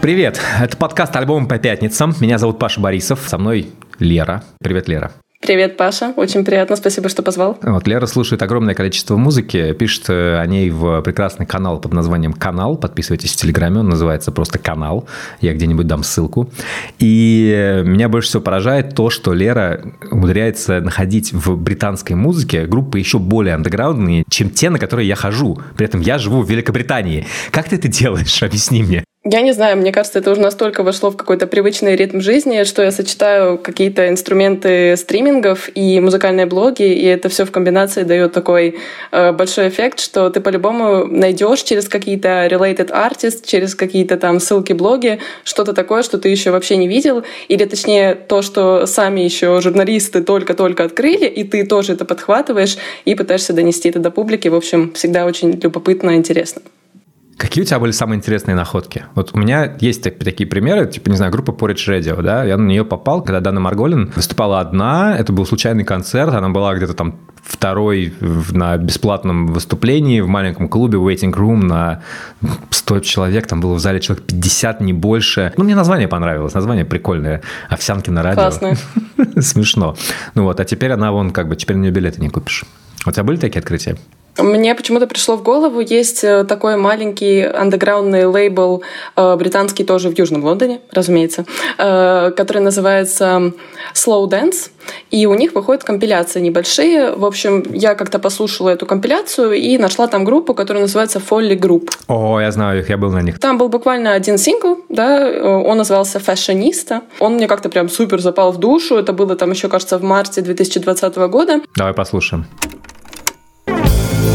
Привет, это подкаст «Альбом по пятницам». Меня зовут Паша Борисов, со мной Лера. Привет, Лера. Привет, Паша. Очень приятно. Спасибо, что позвал. Вот, Лера слушает огромное количество музыки, пишет э, о ней в прекрасный канал под названием «Канал». Подписывайтесь в Телеграме, он называется просто «Канал». Я где-нибудь дам ссылку. И меня больше всего поражает то, что Лера умудряется находить в британской музыке группы еще более андеграундные, чем те, на которые я хожу. При этом я живу в Великобритании. Как ты это делаешь? Объясни мне. Я не знаю, мне кажется, это уже настолько вошло в какой-то привычный ритм жизни, что я сочетаю какие-то инструменты стримингов и музыкальные блоги, и это все в комбинации дает такой э, большой эффект, что ты по-любому найдешь через какие-то related artists, через какие-то там ссылки, блоги, что-то такое, что ты еще вообще не видел, или точнее то, что сами еще журналисты только-только открыли, и ты тоже это подхватываешь и пытаешься донести это до публики. В общем, всегда очень любопытно и интересно. Какие у тебя были самые интересные находки? Вот у меня есть такие примеры, типа, не знаю, группа Porridge Radio, да, я на нее попал, когда Дана Марголин выступала одна, это был случайный концерт, она была где-то там второй на бесплатном выступлении в маленьком клубе Waiting Room на 100 человек, там было в зале человек 50, не больше. Ну, мне название понравилось, название прикольное. Овсянки на радио. Классно. Смешно. Ну вот, а теперь она вон как бы, теперь на нее билеты не купишь. У тебя были такие открытия? Мне почему-то пришло в голову, есть э, такой маленький андеграундный лейбл, э, британский тоже в Южном Лондоне, разумеется, э, который называется Slow Dance. И у них выходят компиляции небольшие. В общем, я как-то послушала эту компиляцию и нашла там группу, которая называется Folly Group. О, я знаю их, я был на них. Там был буквально один сингл, да, он назывался Fashionista. Он мне как-то прям супер запал в душу. Это было там еще, кажется, в марте 2020 года. Давай послушаем.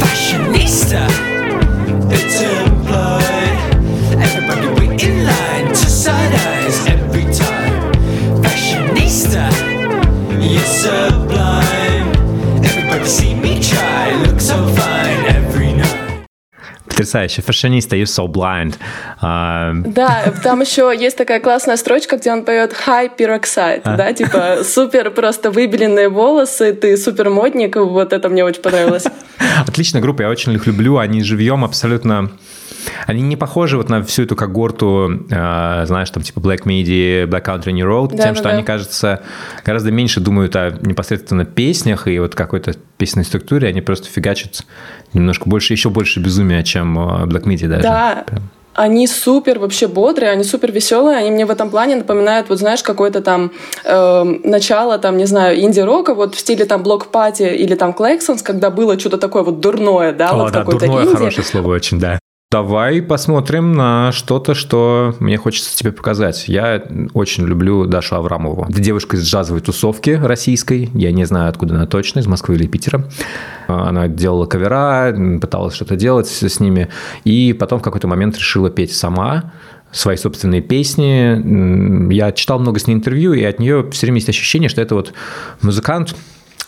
fashionista. Потрясающе. Фashionista, you're so blind. Uh... Да, там еще есть такая классная строчка, где он поет high peroxide, а? да, типа супер просто выбеленные волосы, ты супер модник, вот это мне очень понравилось. Отличная группа, я очень их люблю. Они живьем абсолютно... Они не похожи вот на всю эту когорту, э, знаешь, там типа Black Midi, Black Country New Road, да, тем, да, что да. они, кажется, гораздо меньше думают о непосредственно песнях и вот какой-то песенной структуре, они просто фигачат немножко больше, еще больше безумия, чем э, Black Midi даже. Да, Прям. Они супер вообще бодрые, они супер веселые, они мне в этом плане напоминают, вот знаешь, какое-то там э, начало, там, не знаю, инди-рока, вот в стиле там блок-пати или там Клексонс, когда было что-то такое вот дурное, да, О, вот да, какое-то дурное инди. хорошее слово очень, да. Давай посмотрим на что-то, что мне хочется тебе показать. Я очень люблю Дашу Аврамову. Это девушка из джазовой тусовки российской. Я не знаю, откуда она точно, из Москвы или Питера. Она делала кавера, пыталась что-то делать с ними. И потом в какой-то момент решила петь сама свои собственные песни. Я читал много с ней интервью, и от нее все время есть ощущение, что это вот музыкант,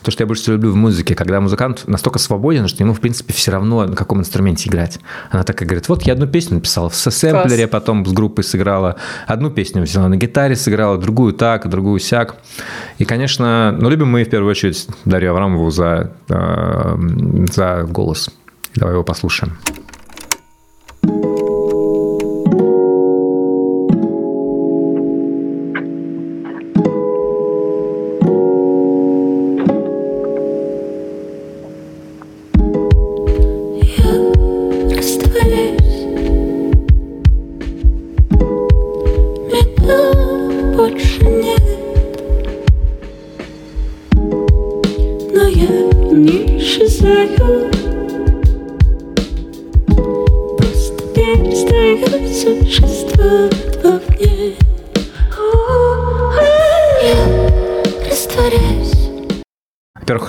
то, что я больше всего люблю в музыке, когда музыкант настолько свободен, что ему, в принципе, все равно на каком инструменте играть. Она так и говорит, вот я одну песню написала в сэмплере, потом с группой сыграла, одну песню взяла на гитаре, сыграла, другую так, другую сяк. И, конечно, ну, любим мы в первую очередь Дарью Аврамову за, э, за голос. Давай его послушаем.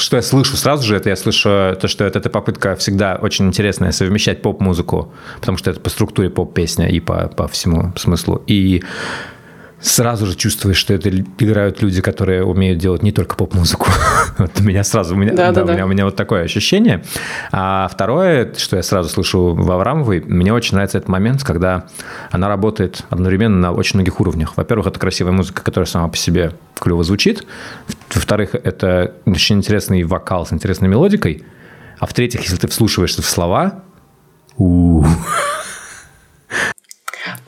Что я слышу сразу же, это я слышу то, что это, эта попытка всегда очень интересная совмещать поп-музыку, потому что это по структуре поп-песня и по, по всему смыслу. И сразу же чувствуешь, что это играют люди, которые умеют делать не только поп-музыку. вот у меня сразу, у меня, да, да, да, У, меня, у меня вот такое ощущение. А второе, что я сразу слышу в Аврамовой, мне очень нравится этот момент, когда она работает одновременно на очень многих уровнях. Во-первых, это красивая музыка, которая сама по себе клево звучит. Во-вторых, это очень интересный вокал с интересной мелодикой. А в-третьих, если ты вслушиваешься в слова, у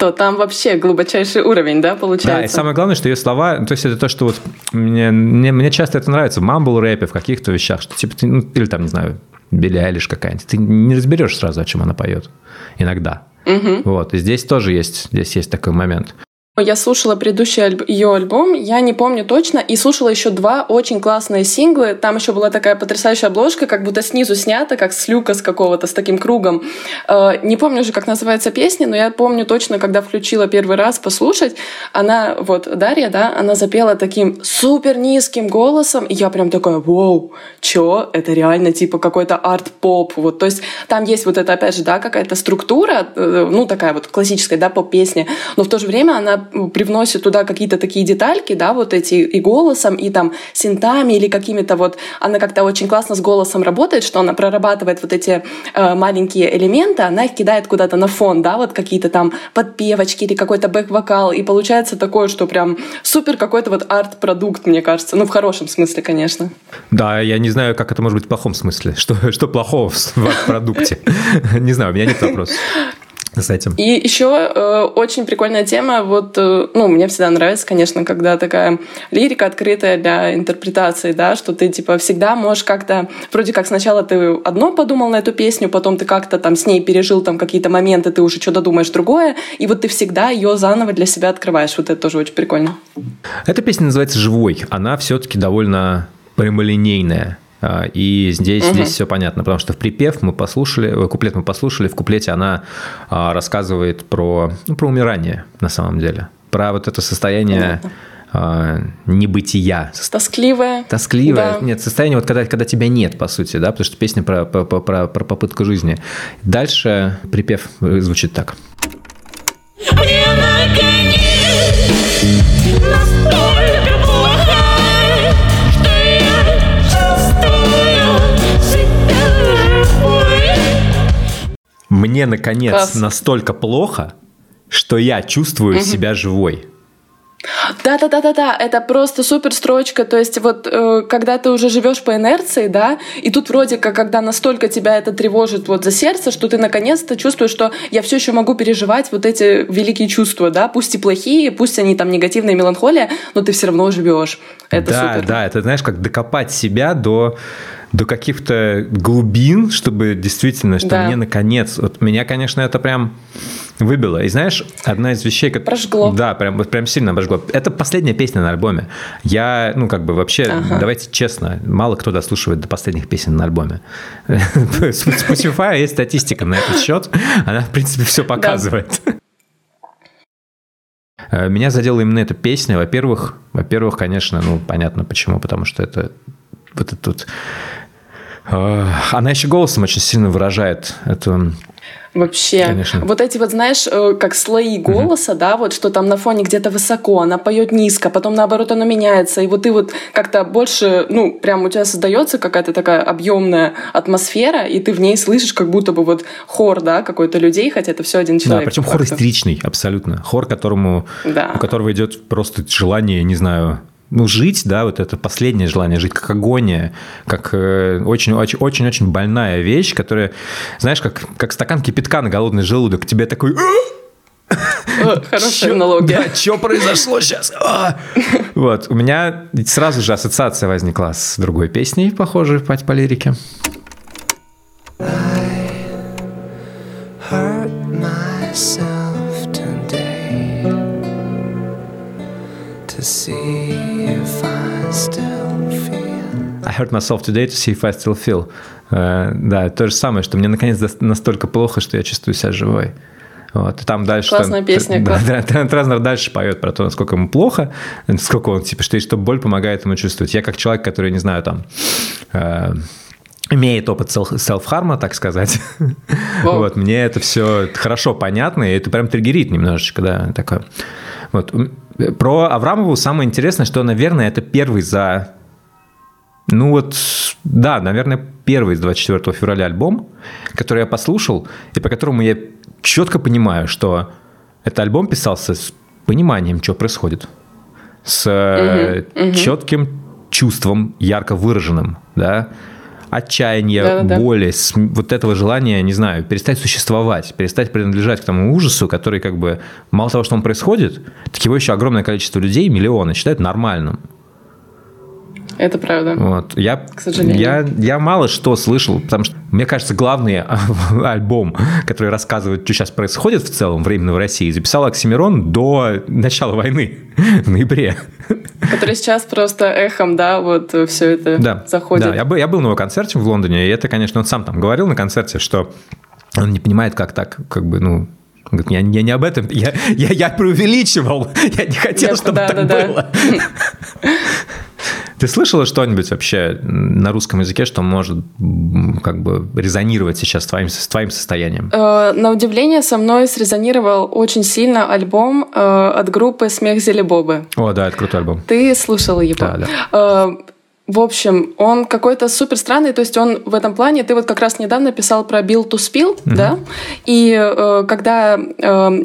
то там вообще глубочайший уровень, да, получается? Да, и самое главное, что ее слова, то есть это то, что вот мне, мне, мне часто это нравится в мамбл-рэпе, в каких-то вещах, что типа, ты, ну, или там, не знаю, Билли Айлиш какая-нибудь, ты не разберешь сразу, о чем она поет. Иногда. Угу. Вот, и здесь тоже есть, здесь есть такой момент. Я слушала предыдущий альб... ее альбом, я не помню точно, и слушала еще два очень классные синглы. Там еще была такая потрясающая обложка, как будто снизу снята, как с люка с какого-то, с таким кругом. Э, не помню уже, как называется песня, но я помню точно, когда включила первый раз послушать, она, вот, Дарья, да, она запела таким супер низким голосом, и я прям такая, вау, чё, это реально типа какой-то арт-поп, вот, то есть там есть вот это, опять же, да, какая-то структура, э, ну, такая вот классическая, да, поп-песня, но в то же время она привносит туда какие-то такие детальки, да, вот эти и голосом, и там синтами или какими-то вот... Она как-то очень классно с голосом работает, что она прорабатывает вот эти э, маленькие элементы, она их кидает куда-то на фон, да, вот какие-то там подпевочки или какой-то бэк-вокал, и получается такое, что прям супер какой-то вот арт-продукт, мне кажется. Ну, в хорошем смысле, конечно. Да, я не знаю, как это может быть в плохом смысле. Что, что плохого в арт-продукте? Не знаю, у меня нет вопросов с этим. И еще э, очень прикольная тема, вот, э, ну, мне всегда нравится, конечно, когда такая лирика открытая для интерпретации, да, что ты, типа, всегда можешь как-то, вроде как сначала ты одно подумал на эту песню, потом ты как-то там с ней пережил там какие-то моменты, ты уже что-то думаешь другое, и вот ты всегда ее заново для себя открываешь, вот это тоже очень прикольно. Эта песня называется «Живой», она все-таки довольно прямолинейная. А, и здесь, угу. здесь все понятно, потому что в припев мы послушали, э, куплет мы послушали, в куплете она а, рассказывает про, ну, про умирание на самом деле, про вот это состояние а, небытия. Тоскливое. Тоскливое. Да. Нет, состояние, вот когда, когда тебя нет, по сути, да, потому что песня про, про, про, про попытку жизни. Дальше припев звучит так. Мне наконец Мне, наконец, Класс. настолько плохо, что я чувствую угу. себя живой. Да, да, да, да, да, это просто супер строчка. То есть, вот э, когда ты уже живешь по инерции, да, и тут вроде как, когда настолько тебя это тревожит вот за сердце, что ты наконец-то чувствуешь, что я все еще могу переживать вот эти великие чувства, да, пусть и плохие, пусть они там негативные, меланхолия, но ты все равно живешь. Это да, супер. Да, это знаешь, как докопать себя до до каких-то глубин, чтобы действительно, что да. мне наконец, вот меня, конечно, это прям выбило. И знаешь, одна из вещей, как прожгло. Да, прям вот прям сильно обожгло. Это последняя песня на альбоме. Я, ну как бы вообще, ага. давайте честно, мало кто дослушивает до последних песен на альбоме. Spotify есть статистика на этот счет, она в принципе все показывает. Э, меня задела именно эта песня. Во-первых, во-первых, конечно, ну понятно почему, потому что это вот этот вот Э, она еще голосом очень сильно выражает эту Вообще, Конечно. вот эти вот, знаешь, э, как слои голоса, угу. да, вот что там на фоне где-то высоко, она поет низко, потом наоборот оно меняется, и вот ты вот как-то больше, ну, прям у тебя создается какая-то такая объемная атмосфера, и ты в ней слышишь как будто бы вот хор, да, какой-то людей, хотя это все один человек. Да, причем хор истеричный, абсолютно. Хор, которому, да. у которого идет просто желание, не знаю, ну, жить, да, вот это последнее желание жить, как агония, как очень-очень-очень э, больная вещь, которая, знаешь, как, как стакан кипятка на голодный желудок, тебе такой... Хорошая аналогия. Да, что произошло сейчас? А! Вот, у меня сразу же ассоциация возникла с другой песней, похожей по, по лирике. to see I hurt myself today to see if I still feel. Uh, да, то же самое, что мне наконец настолько плохо, что я чувствую себя живой. Вот, и там дальше... Классная там, песня, да, да, Трент Резнер дальше поет про то, насколько ему плохо, насколько он, типа, что, что боль помогает ему чувствовать. Я как человек, который, не знаю, там... Э, имеет опыт селф-харма, так сказать. вот, мне это все хорошо понятно, и это прям триггерит немножечко, да, такое. Вот. Про Аврамову самое интересное, что, наверное, это первый за ну вот, да, наверное, первый из 24 февраля альбом, который я послушал, и по которому я четко понимаю, что этот альбом писался с пониманием, что происходит, с угу, угу. четким чувством, ярко выраженным, да, отчаяния, Да-да-да. боли, вот этого желания, не знаю, перестать существовать, перестать принадлежать к тому ужасу, который как бы, мало того, что он происходит, так его еще огромное количество людей, миллионы, считают нормальным. Это правда. Вот. Я, К сожалению. Я, я мало что слышал, потому что, мне кажется, главный альбом, который рассказывает, что сейчас происходит в целом временно в России, записал Оксимирон до начала войны, в ноябре. Который сейчас просто эхом, да, вот все это да, заходит. Да, я был, я был на его концерте в Лондоне, и это, конечно, он сам там говорил на концерте, что он не понимает, как так, как бы, ну, говорит, я, я не об этом, я, я, я преувеличивал, я не хотел, я, чтобы да, так да, было. Да. Ты слышала что-нибудь вообще на русском языке, что может как бы резонировать сейчас с твоим, с твоим состоянием? Э, на удивление со мной срезонировал очень сильно альбом э, от группы «Смех Зелебобы». О, да, это крутой альбом. Ты слушала его? Да, да. Э, в общем, он какой-то супер странный, то есть он в этом плане, ты вот как раз недавно писал про Bill to Spill, mm-hmm. да, и э, когда э,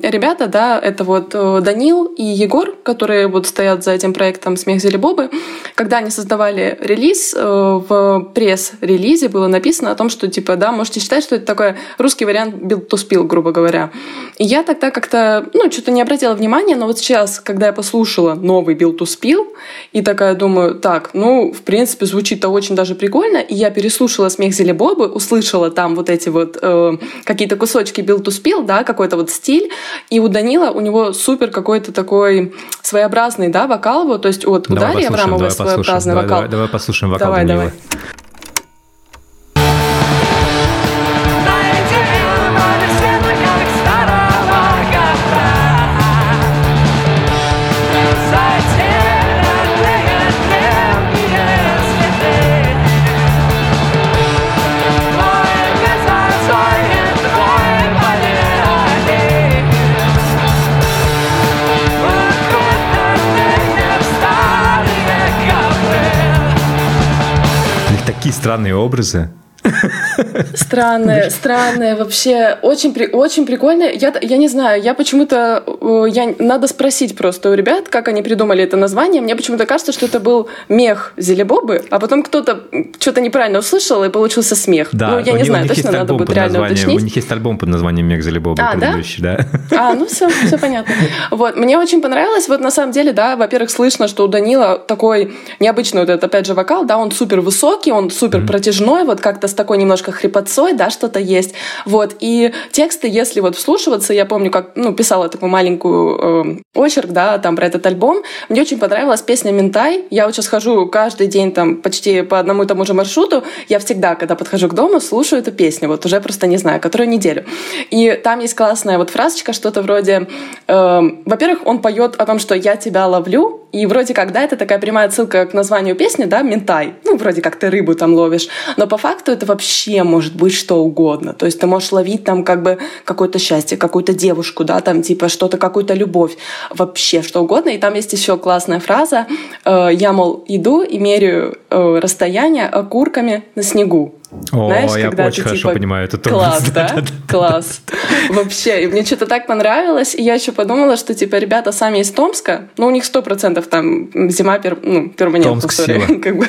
ребята, да, это вот э, Данил и Егор, которые вот стоят за этим проектом «Смех Зели Бобы», когда они создавали релиз, э, в пресс-релизе было написано о том, что, типа, да, можете считать, что это такой русский вариант Bill to Spill, грубо говоря. И я тогда как-то, ну, что-то не обратила внимания, но вот сейчас, когда я послушала новый Bill to Spill, и такая думаю, так, ну, в принципе, принципе, звучит-то очень даже прикольно. И я переслушала «Смех Зели Бобы», услышала там вот эти вот э, какие-то кусочки «Build to Spill», да, какой-то вот стиль. И у Данила, у него супер какой-то такой своеобразный, да, вокал. Вот, то есть вот у Дарьи Аврамовой своеобразный давай, вокал. Давай, давай послушаем вокал давай, Данила. Давай. Странные образы. Странное, странное вообще. Очень, при, очень прикольно. Я, я не знаю, я почему-то... Я, надо спросить просто у ребят, как они придумали это название. Мне почему-то кажется, что это был мех Зелебобы, а потом кто-то что-то неправильно услышал, и получился смех. Да, ну, я не знаю, точно надо будет реально уточнить. У них есть альбом под названием «Мех Зелебобы» а, предыдущий, да? да? А, ну все, все понятно. Вот, мне очень понравилось. Вот на самом деле, да, во-первых, слышно, что у Данила такой необычный вот этот, опять же, вокал, да, он супер высокий, он супер mm-hmm. протяжной, вот как-то такой немножко хрипотцой, да, что-то есть. Вот, и тексты, если вот вслушиваться, я помню, как, ну, писала такую маленькую э, очерк, да, там про этот альбом, мне очень понравилась песня «Ментай». Я вот сейчас хожу каждый день там почти по одному и тому же маршруту, я всегда, когда подхожу к дому, слушаю эту песню, вот уже просто не знаю, которую неделю. И там есть классная вот фразочка, что-то вроде, э, во-первых, он поет о том, что я тебя ловлю, и вроде как, да, это такая прямая ссылка к названию песни, да, «Ментай». Ну, вроде как ты рыбу там ловишь. Но по факту это вообще может быть что угодно. То есть ты можешь ловить там как бы какое-то счастье, какую-то девушку, да, там типа что-то, какую-то любовь. Вообще что угодно. И там есть еще классная фраза. Э, «Я, мол, иду и меряю э, расстояние окурками на снегу». О, Знаешь, я когда очень ты, хорошо типа, понимаю этот Класс, да? Класс. Вообще, и мне что-то так понравилось. И я еще подумала, что, типа, ребята сами из Томска, ну, у них сто процентов там зима, пер, ну, перманентная история. Как бы.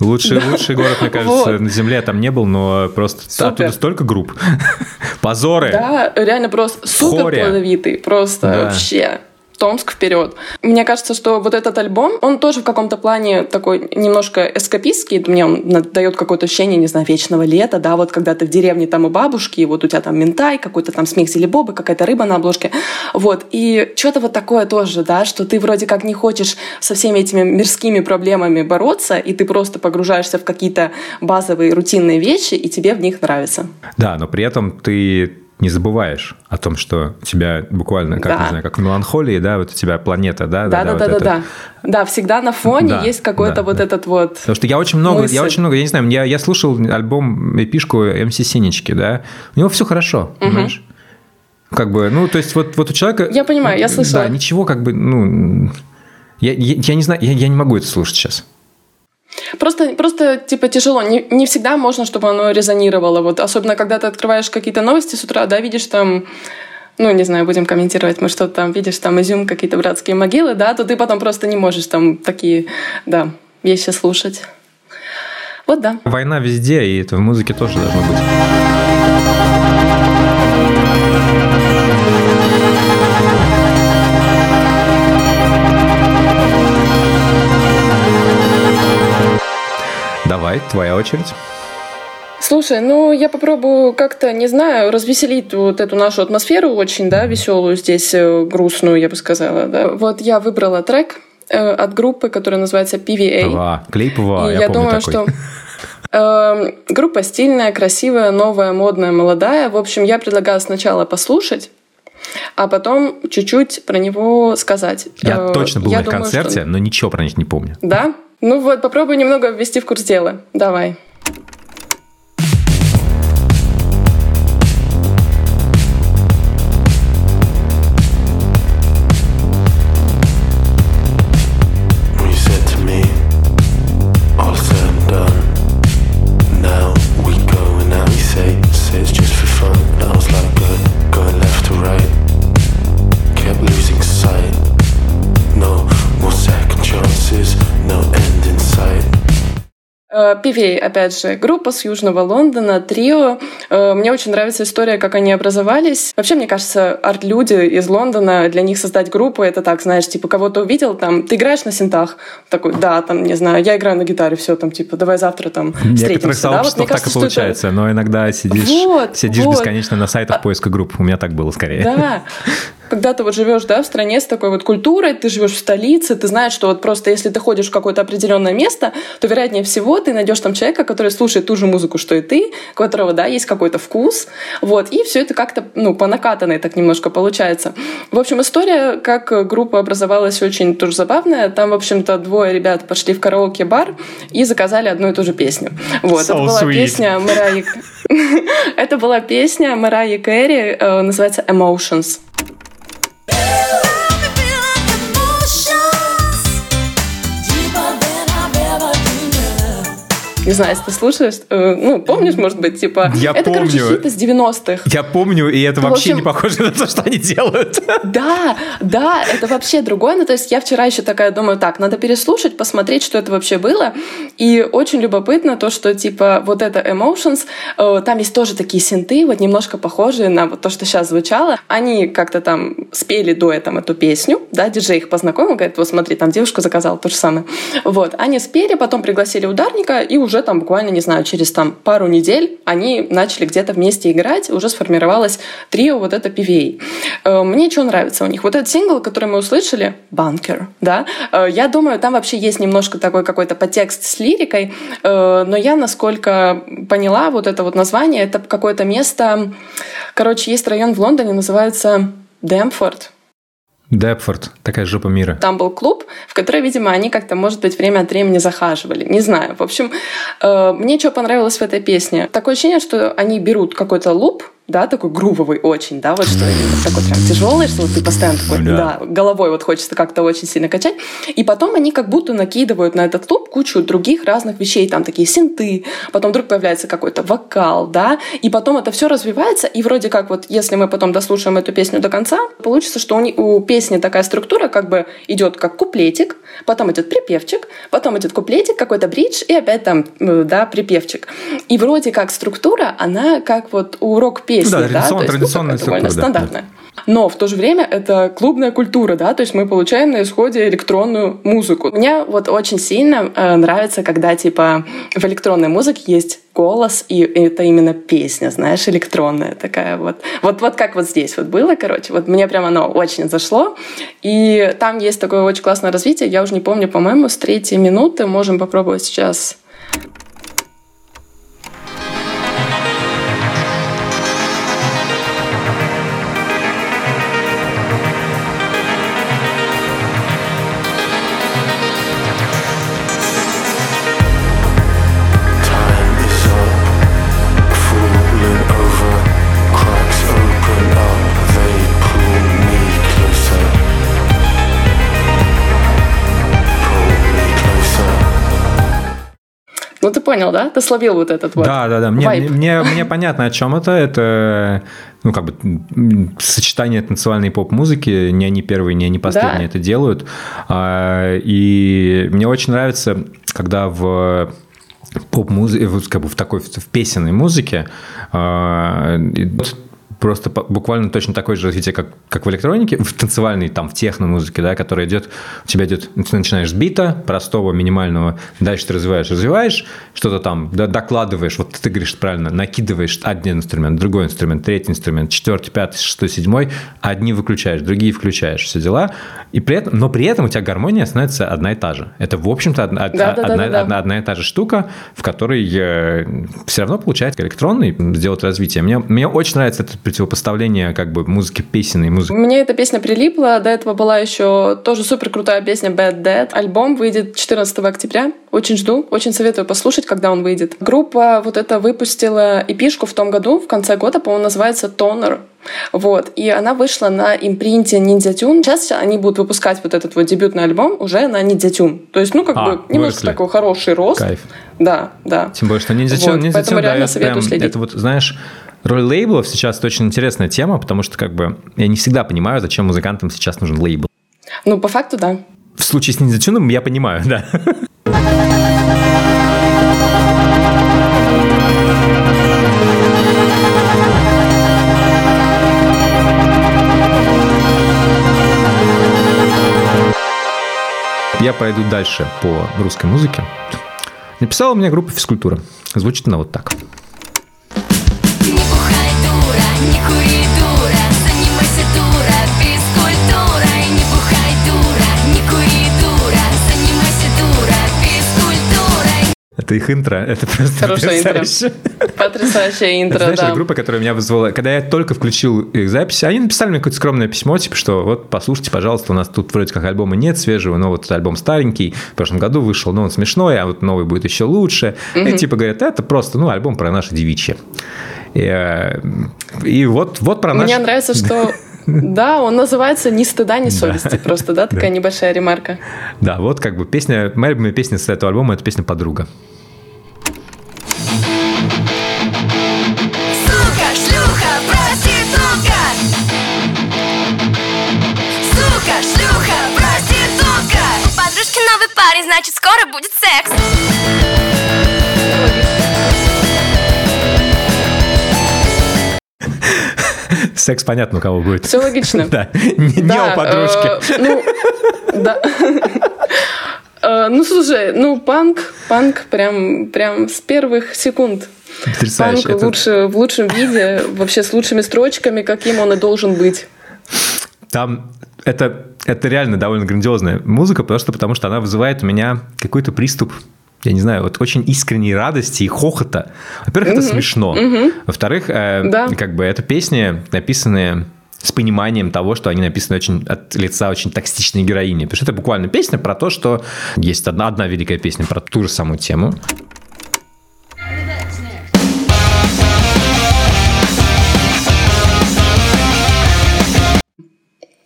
Лучший, да. лучший город, мне кажется, вот. на Земле там не был, но просто супер. оттуда столько групп. Позоры. Да, реально просто супер плодовитый, просто да. вообще. Томск вперед. Мне кажется, что вот этот альбом, он тоже в каком-то плане такой немножко эскапистский. Мне он дает какое-то ощущение, не знаю, вечного лета, да, вот когда ты в деревне там у бабушки, и вот у тебя там ментай, какой-то там смех бобы, какая-то рыба на обложке. Вот. И что-то вот такое тоже, да, что ты вроде как не хочешь со всеми этими мирскими проблемами бороться, и ты просто погружаешься в какие-то базовые рутинные вещи, и тебе в них нравится. Да, но при этом ты не забываешь о том, что у тебя буквально, как, да. не знаю, как в меланхолии, да, вот у тебя планета, да, да, да, да, да, вот да, да. Да, всегда на фоне да, есть какой-то да, вот да. этот вот. Потому что я очень много, мысль. я очень много, я не знаю, я, я слушал альбом эпишку МС Синечки, да, у него все хорошо, угу. понимаешь? Как бы, ну, то есть вот, вот у человека... Я понимаю, я слышала. Да, ничего как бы, ну... Я, я, я не знаю, я, я не могу это слушать сейчас. Просто, просто типа тяжело. Не, не всегда можно, чтобы оно резонировало. Вот, особенно когда ты открываешь какие-то новости с утра, да, видишь там ну, не знаю, будем комментировать, мы что-то там видишь, там изюм, какие-то братские могилы, да, то ты потом просто не можешь там такие, да, вещи слушать. Вот да. Война везде, и это в музыке тоже должно быть. Давай, твоя очередь. Слушай, ну я попробую как-то, не знаю, развеселить вот эту нашу атмосферу очень, да, веселую здесь, э, грустную, я бы сказала, да. Вот я выбрала трек э, от группы, которая называется PVA. ПВА, клей ПВА, я, я помню думаю, такой. что э, группа стильная, красивая, новая, модная, молодая. В общем, я предлагаю сначала послушать, а потом чуть-чуть про него сказать. Я Э, точно был я на думаю, что- концерте, но ничего про них не помню. Да? Ну вот, попробуй немного ввести в курс дела. Давай. PVA, опять же, группа с Южного Лондона, трио. Э, Мне очень нравится история, как они образовались. Вообще, мне кажется, арт-люди из Лондона, для них создать группу, это так, знаешь, типа, кого-то увидел, там, ты играешь на синтах? Такой, да, там, не знаю, я играю на гитаре, все, там, типа, давай завтра там В некоторых встретимся. Да, вот сообществах так и что это- получается, но иногда сидишь, Вот, сидишь вот. бесконечно на сайтах поиска групп. У меня так было скорее. Да. Когда ты вот живешь, да, в стране с такой вот культурой, ты живешь в столице, ты знаешь, что вот просто если ты ходишь в какое-то определенное место, то вероятнее всего ты найдешь там человека, который слушает ту же музыку, что и ты, у которого, да, есть какой-то вкус, вот, и все это как-то, ну, по накатанной так немножко получается. В общем, история, как группа образовалась, очень тоже забавная. Там, в общем-то, двое ребят пошли в караоке-бар и заказали одну и ту же песню. Вот, So это была sweet. песня Мэрайи... Это была песня Мэрайи Кэрри, называется «Emotions». Ew. Не знаю, если ты слушаешь, э, ну, помнишь, может быть, типа... Я это, короче, помню. хит из 90-х. Я помню, и это Ну, вообще общем- не похоже на то, что они делают. Да, да, это вообще другое. Ну, то есть я вчера еще такая думаю, так, надо переслушать, посмотреть, что это вообще было. И очень любопытно то, что, типа, вот это Emotions, э, там есть тоже такие синты, вот немножко похожие на вот то, что сейчас звучало. Они как-то там спели дуэтом эту песню, да, диджей их познакомил, говорит, вот смотри, там девушка заказала то же самое. Вот, они спели, потом пригласили ударника, и уже там буквально, не знаю, через там пару недель они начали где-то вместе играть, уже сформировалось трио вот это PVA. Э, Мне что нравится у них? Вот этот сингл, который мы услышали, «Bunker», да, э, я думаю, там вообще есть немножко такой какой-то подтекст с лирикой, э, но я, насколько поняла, вот это вот название, это какое-то место, короче, есть район в Лондоне, называется Дэмфорд, Депфорд, такая жопа мира. там был клуб, в который, видимо, они как-то, может быть, время от времени захаживали. Не знаю. В общем, э, мне что понравилось в этой песне? Такое ощущение, что они берут какой-то луп, да, такой грувовый очень, да, вот что такой прям тяжелый, что вот ты постоянно такой, Да. да. головой вот хочется как-то очень сильно качать. И потом они как будто накидывают на этот луп кучу других разных вещей, там такие синты, потом вдруг появляется какой-то вокал, да, и потом это все развивается, и вроде как вот, если мы потом дослушаем эту песню до конца, получится, что у, ни- у песни такая структура как бы идет как куплетик, потом идет припевчик, потом идет куплетик, какой-то бридж, и опять там, э, да, припевчик. И вроде как структура, она как вот у рок-песни, Ну да, да, то есть, ну, традиционная довольно структура, да. стандартная. Но в то же время это клубная культура, да, то есть мы получаем на исходе электронную музыку. Мне вот очень сильно э, нравится, когда типа в электронной музыке есть голос, и это именно песня, знаешь, электронная такая вот. Вот, вот как вот здесь вот было, короче, вот мне прям оно очень зашло. И там есть такое очень классное развитие, я уже не помню, по-моему, с третьей минуты можем попробовать сейчас Ну, ты понял, да? Ты словил вот этот вот Да, да, да. Мне, вайб. мне, мне понятно, о чем это. Это ну, как бы сочетание танцевальной поп-музыки. Не они первые, не они последние Да. это делают. А, И мне очень нравится, когда в поп-музыке, как бы в такой в песенной музыке а, просто буквально точно такое же развитие, как, как в электронике, в танцевальной, там, в техно-музыке, да, которая идет, у тебя идет, ты начинаешь с бита, простого, минимального, дальше ты развиваешь, развиваешь, что-то там докладываешь, вот ты говоришь правильно, накидываешь один инструмент, другой инструмент, третий инструмент, четвертый, пятый, шестой, седьмой, одни выключаешь, другие включаешь, все дела, и при этом, но при этом у тебя гармония становится одна и та же. Это, в общем-то, одна, да, одна, да, да, одна, одна и та же штука, в которой э, все равно получается электронный сделать развитие. Мне, мне очень нравится этот противопоставление как бы музыки песенной музыки. Мне эта песня прилипла. До этого была еще тоже супер крутая песня Bad Dead. Альбом выйдет 14 октября. Очень жду, очень советую послушать, когда он выйдет. Группа вот это выпустила эпишку в том году, в конце года, по-моему, называется Toner. Вот. И она вышла на импринте Ninja Tune. Сейчас они будут выпускать вот этот вот дебютный альбом уже на Ninja Tune. То есть, ну, как а, бы, немножко выросли. такой хороший рост. Кайф. Да, да. Тем более, что Ninja Tune, вот. Ninja Tune дает прям, следить. это вот, знаешь, Роль лейблов сейчас это очень интересная тема, потому что как бы я не всегда понимаю, зачем музыкантам сейчас нужен лейбл. Ну, по факту, да. В случае с Ниндзятюном я понимаю, да. Я пойду дальше по русской музыке. Написала мне группа физкультура. Звучит она вот так. Это их интро, это просто Хорошее интро. Потрясающее интро, Знаешь, да. это группа, которая меня вызвала... Когда я только включил их запись, они написали мне какое-то скромное письмо, типа, что вот, послушайте, пожалуйста, у нас тут вроде как альбома нет свежего, но вот альбом старенький, в прошлом году вышел, но он смешной, а вот новый будет еще лучше. Угу. И типа говорят, это просто, ну, альбом про наше девичье. И, э, и вот, вот про наш... Мне нравится, что да, он называется «Ни стыда, ни совести». Просто, да, такая небольшая ремарка. Да, вот как бы песня, моя любимая песня с этого альбома – это песня «Подруга». Шлюха, проститутка! Подружки новый парень, значит, скоро будет секс. Секс понятно, у кого будет. Все логично. Да, не, у подружки. Э, ну, да. Э, ну, слушай, ну, панк, панк прям, прям с первых секунд. Панк это... лучше, в лучшем виде, вообще с лучшими строчками, каким он и должен быть. Там это, это реально довольно грандиозная музыка, просто потому что она вызывает у меня какой-то приступ я не знаю, вот очень искренней радости и хохота. Во-первых, это смешно. Во-вторых, э, да. как бы это песни, написанные с пониманием того, что они написаны очень от лица очень токсичной героини. Потому что это буквально песня про то, что есть одна, одна великая песня про ту же самую тему.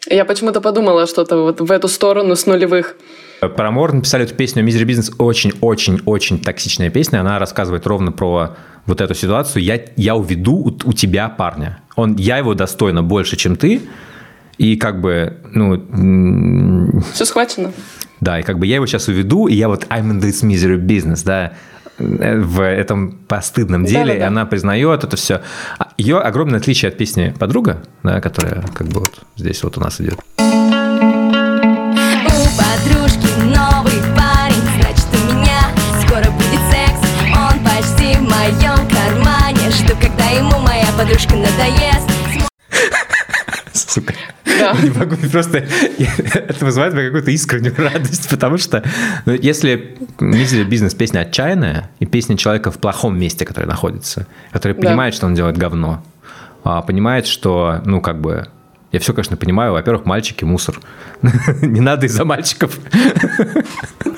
Я почему-то подумала что-то вот в эту сторону с нулевых. Парамор написали эту песню «Misery Business». Очень-очень-очень токсичная песня. Она рассказывает ровно про вот эту ситуацию. Я, я уведу у, у тебя парня. Он, я его достойна больше, чем ты. И как бы, ну... Все схвачено. Да, и как бы я его сейчас уведу, и я вот I'm in this misery business, да, в этом постыдном деле, да, да, да. она признает это все. А Ее огромное отличие от песни «Подруга», да, которая как бы вот здесь вот у нас идет. Да. Не могу, просто это вызывает мне какую-то искреннюю радость, потому что ну, если если бизнес песня отчаянная и песня человека в плохом месте, который находится, который да. понимает, что он делает говно, а понимает, что, ну, как бы, я все, конечно, понимаю. Во-первых, мальчики – мусор. Не надо из-за мальчиков.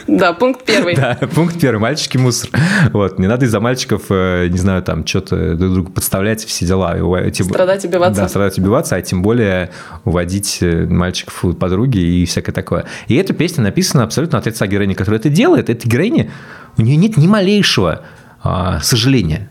Да, пункт первый. Да, пункт первый. Мальчики – мусор. Вот, не надо из-за мальчиков, э, не знаю, там, что-то друг другу подставлять, все дела. Страдать, убиваться. Да, страдать, убиваться, а тем более уводить э, мальчиков у подруги и всякое такое. И эта песня написана абсолютно от лица героини, которая это делает. Эта героиня, у нее нет ни малейшего а, сожаления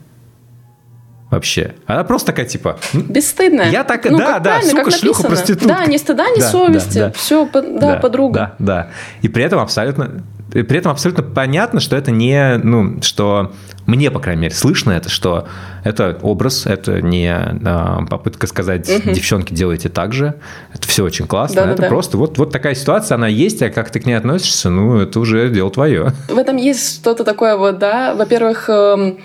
вообще. Она просто такая, типа... Бесстыдная. Я так... Ну, да, да, сука, шлюха, проститутка. Да, ни стыда, ни да, совести. Да, да. Все, да, да, подруга. Да, да. И при этом абсолютно при этом абсолютно понятно, что это не, ну, что мне, по крайней мере, слышно это, что это образ, это не а, попытка сказать, угу. девчонки, делайте так же. Это все очень классно. Да, это да, просто вот, вот такая ситуация, она есть, а как ты к ней относишься, ну, это уже дело твое. В этом есть что-то такое вот, да. Во-первых, эм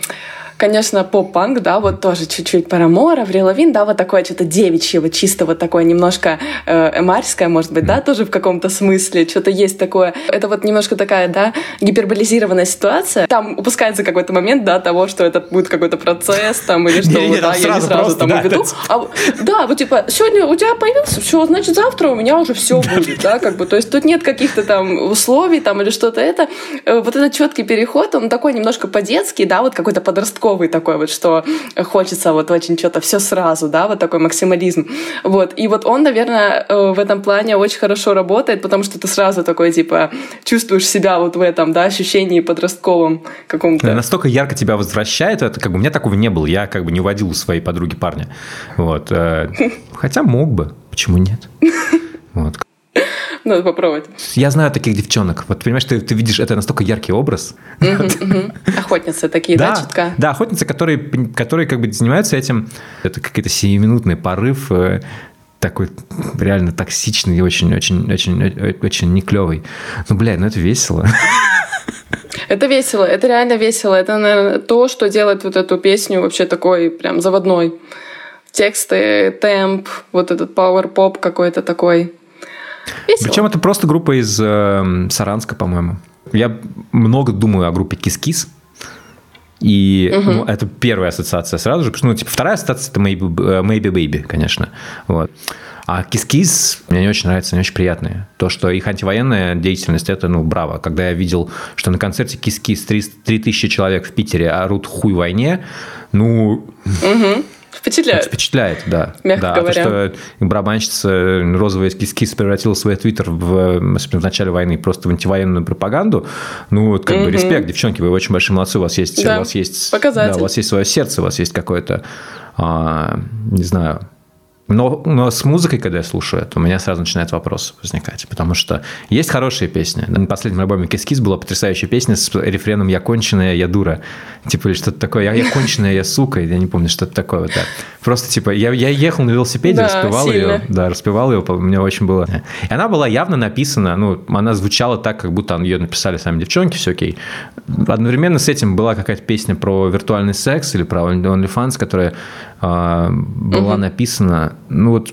конечно, поп-панк, да, вот тоже чуть-чуть Парамора, Аврил да, вот такое что-то девичье, вот чисто вот такое немножко э, эмарское, может быть, да, тоже в каком-то смысле, что-то есть такое. Это вот немножко такая, да, гиперболизированная ситуация. Там упускается какой-то момент, да, того, что это будет какой-то процесс, там, или что, да, я не сразу там уведу. А да, вот типа, сегодня у тебя появился, все, значит, завтра у меня уже все будет, да, как бы, то есть тут нет каких-то там условий там или что-то это. Э, вот этот четкий переход, он такой немножко по-детски, да, вот какой-то подростковый подростковый такой вот, что хочется вот очень что-то все сразу, да, вот такой максимализм. Вот. И вот он, наверное, э, в этом плане очень хорошо работает, потому что ты сразу такой, типа, чувствуешь себя вот в этом, да, ощущении подростковом каком-то. Да, настолько ярко тебя возвращает, это как бы у меня такого не было, я как бы не уводил у своей подруги парня. Вот. Э, хотя мог бы, почему нет? Вот. Надо попробовать. Я знаю таких девчонок. Вот понимаешь, ты, ты видишь, это настолько яркий образ. Охотницы такие, да, чутка? Да, охотницы, которые, которые как бы занимаются этим. Это какой-то сиюминутный порыв э, такой реально токсичный и очень-очень-очень очень не клевый. Ну, блядь, ну это весело. Это весело, это реально весело. Это, наверное, то, что делает вот эту песню вообще такой прям заводной. Тексты, темп, вот этот power pop какой-то такой. Весело. Причем это просто группа из э, Саранска, по-моему. Я много думаю о группе Кис-Кис. И угу. ну, это первая ассоциация сразу же. Потому что, ну, типа, вторая ассоциация это Maybe, Maybe Baby, конечно. Вот. А Кис-Кис мне не очень нравится, не очень приятные. То, что их антивоенная деятельность, это, ну, браво. Когда я видел, что на концерте Кис-Кис 3000 человек в Питере орут хуй войне, ну... Угу. Впечатляет. Впечатляет, да. Мягко да, говоря. То, что барабанщица розовый эскиз превратила свой твиттер в, в начале войны просто в антивоенную пропаганду. Ну, вот как mm-hmm. бы респект, девчонки, вы очень большие молодцы, у вас есть... Да, у вас есть показатель. Да, у вас есть свое сердце, у вас есть какое-то, а, не знаю, но, но с музыкой, когда я слушаю это, у меня сразу начинает вопрос возникать. Потому что есть хорошие песни. На последнем альбоме «Кис-Кис» была потрясающая песня с рефреном «Я конченая, я дура». Типа, или что-то такое. «Я, я конченая, я сука». Я не помню, что-то такое. Вот, да. Просто, типа, я, я ехал на велосипеде, да, распевал сильно. ее. Да, распевал ее. Мне очень было... И она была явно написана, ну, она звучала так, как будто ее написали сами девчонки, все окей. Одновременно с этим была какая-то песня про виртуальный секс или про OnlyFans, которая была угу. написана ну вот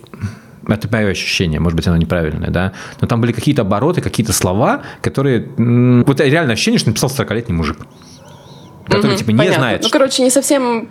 это мое ощущение, может быть, оно неправильное, да, но там были какие-то обороты, какие-то слова, которые... Вот реально ощущение, что написал 40-летний мужик который, угу, типа, не понятно. знает. Ну, короче, не совсем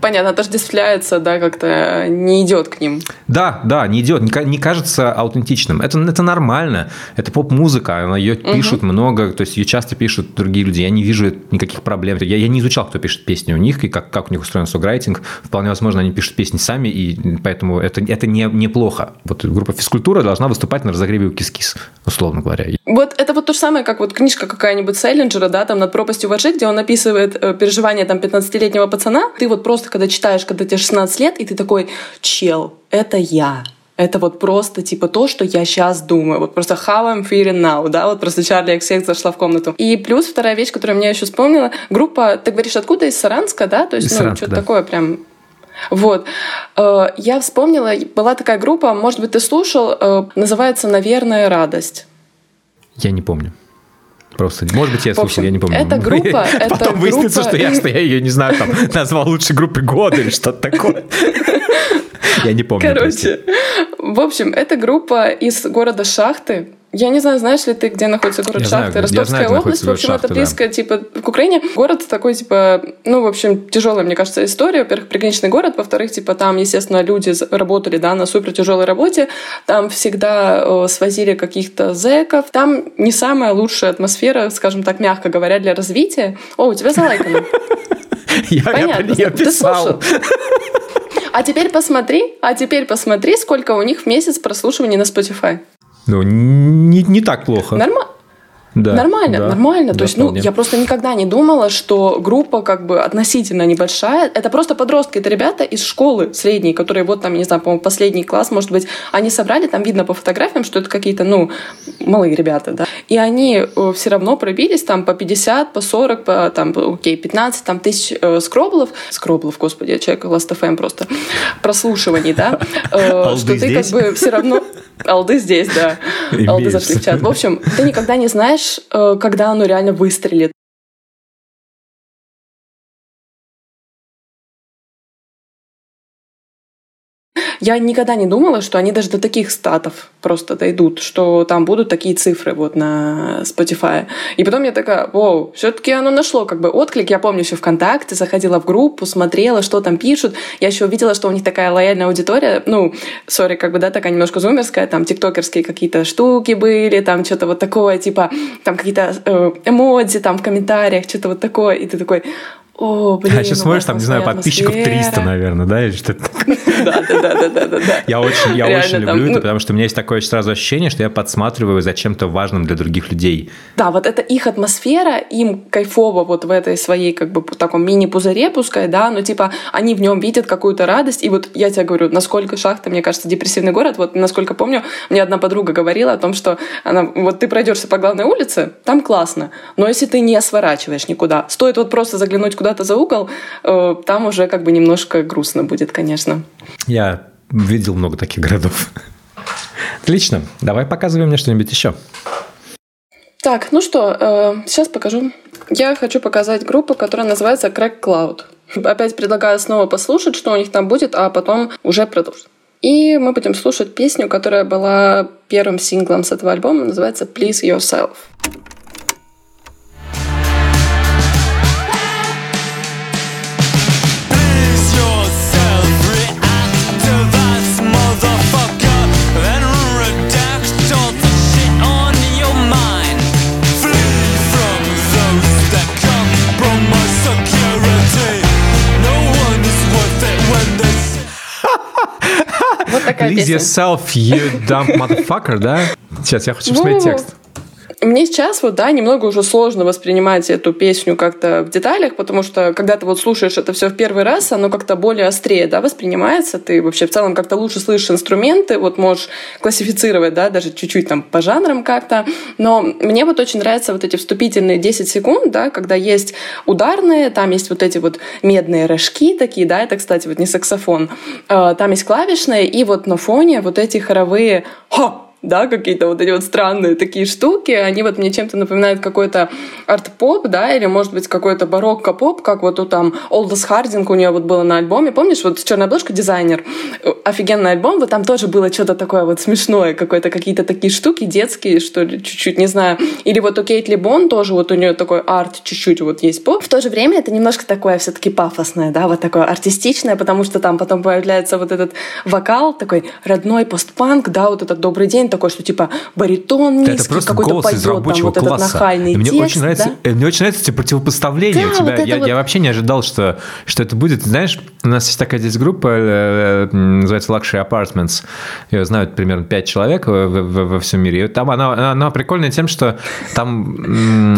понятно, отождествляется, да, как-то не идет к ним. Да, да, не идет, не, не кажется аутентичным. Это, это нормально. Это поп-музыка, она ее угу. пишут много, то есть ее часто пишут другие люди. Я не вижу никаких проблем. Я, я не изучал, кто пишет песни у них и как, как у них устроен сограйтинг. Вполне возможно, они пишут песни сами, и поэтому это, это не, неплохо. Вот группа физкультура должна выступать на разогреве у кис-кис, условно говоря. Вот это вот то же самое, как вот книжка какая-нибудь Селлинджера, да, там «Над пропастью воржи», где он описывает Э, переживания там 15-летнего пацана, ты вот просто когда читаешь, когда тебе 16 лет, и ты такой, чел, это я. Это вот просто типа то, что я сейчас думаю. Вот просто how I'm feeling now, да, вот просто Чарли XX зашла в комнату. И плюс вторая вещь, которую меня еще вспомнила, группа, ты говоришь, откуда из Саранска, да? То есть, из ну, Саранска, что-то да. такое прям вот. Э, я вспомнила, была такая группа, может быть, ты слушал, э, называется «Наверное, радость». Я не помню. Просто, может быть, я слушал, общем, я не помню. Это группа... Потом это выяснится, группа... что, я, что я ее, не знаю, там, назвал лучшей группой года или что-то такое. Я не помню. Короче, в общем, это группа из города Шахты, я не знаю, знаешь ли ты, где находится город я Шахты? Знаю, Ростовская знаю, область. В общем, Шахты, это близко, да. типа, к Украине. Город такой, типа, ну, в общем, тяжелая, мне кажется, история. Во-первых, приграничный город. Во-вторых, типа, там, естественно, люди работали, да, на супер тяжелой работе. Там всегда э, свозили каких-то зэков. Там не самая лучшая атмосфера, скажем так, мягко говоря, для развития. О, у тебя залайкано. Понятно. Я писал. А теперь посмотри, а теперь посмотри, сколько у них в месяц прослушиваний на Spotify. Ну, не, не так плохо. Нормально. Да, нормально, да, нормально. да, То есть, ну, вполне. я просто никогда не думала, что группа как бы относительно небольшая. Это просто подростки, это ребята из школы средней, которые вот там, не знаю, по-моему, последний класс, может быть, они собрали, там видно по фотографиям, что это какие-то, ну, малые ребята, да. И они все равно пробились там по 50, по 40, по там, окей, 15 там, тысяч э, скроблов. Скроблов, господи, я человек Last.fm просто. Прослушиваний, да. Э, что ты как бы все равно... Алды здесь, да. Алды зашли в чат. В общем, ты никогда не знаешь, э, когда оно реально выстрелит. Я никогда не думала, что они даже до таких статов просто дойдут, что там будут такие цифры вот на Spotify. И потом я такая, вау, все-таки оно нашло как бы отклик. Я помню еще ВКонтакте, заходила в группу, смотрела, что там пишут. Я еще увидела, что у них такая лояльная аудитория. Ну, сори, как бы, да, такая немножко зумерская, там тиктокерские какие-то штуки были, там что-то вот такое, типа, там какие-то э, эмодзи там в комментариях, что-то вот такое. И ты такой, о, блин, А сейчас у смотришь, там, не знаю, подписчиков 300, атмосфера. наверное, да, или что-то такое. Да, да, да, да, да, да, да. Я очень, я очень люблю это, ну, потому что у меня есть такое сразу ощущение, что я подсматриваю за чем-то важным для других людей. Да, вот это их атмосфера, им кайфово вот в этой своей как бы таком мини-пузыре пускай, да, но типа они в нем видят какую-то радость. И вот я тебе говорю, насколько шахта, мне кажется, депрессивный город. Вот насколько помню, мне одна подруга говорила о том, что она, вот ты пройдешься по главной улице, там классно, но если ты не сворачиваешь никуда, стоит вот просто заглянуть куда-то за угол, э, там уже как бы немножко грустно будет, конечно. Я видел много таких городов. Отлично. Давай показывай мне что-нибудь еще. Так, ну что, э, сейчас покажу. Я хочу показать группу, которая называется Crack Cloud. Опять предлагаю снова послушать, что у них там будет, а потом уже продолжить. И мы будем слушать песню, которая была первым синглом с этого альбома, называется Please Yourself. Please yourself, you dumb motherfucker, да? Сейчас я хочу посмотреть текст. Мне сейчас вот, да, немного уже сложно воспринимать эту песню как-то в деталях, потому что когда ты вот слушаешь это все в первый раз, оно как-то более острее, да, воспринимается. Ты вообще в целом как-то лучше слышишь инструменты, вот можешь классифицировать, да, даже чуть-чуть там по жанрам как-то. Но мне вот очень нравятся вот эти вступительные 10 секунд, да, когда есть ударные, там есть вот эти вот медные рожки такие, да, это, кстати, вот не саксофон, Э, там есть клавишные, и вот на фоне вот эти хоровые «ха», да, какие-то вот эти вот странные такие штуки, они вот мне чем-то напоминают какой-то арт-поп, да, или, может быть, какой-то барокко-поп, как вот у там Олдос Хардинг у нее вот было на альбоме, помнишь, вот «Черная обложка» дизайнер, Э, офигенный альбом, вот там тоже было что-то такое вот смешное, какое-то какие-то такие штуки детские, что ли, чуть-чуть, не знаю. Или вот у Кейт Ле Бон тоже вот у нее такой арт чуть-чуть вот есть поп. В то же время это немножко такое все-таки пафосное, да, вот такое артистичное, потому что там потом появляется вот этот вокал, такой родной постпанк, да, вот этот добрый день, такой, что типа баритон низкий, это просто какой-то голос поет, из там вот этот класса. нахальный мне текст, очень нравится, да. э, мне очень нравится эти противопоставления Да, тебя. вот я, вот- я вообще не ожидал, что, что это будет. Знаешь, у нас есть такая здесь группа, э, э, называется Luxury Apartments. Ее знают примерно 5 человек во, во- во всем мире. И там она, она, она прикольная тем, что там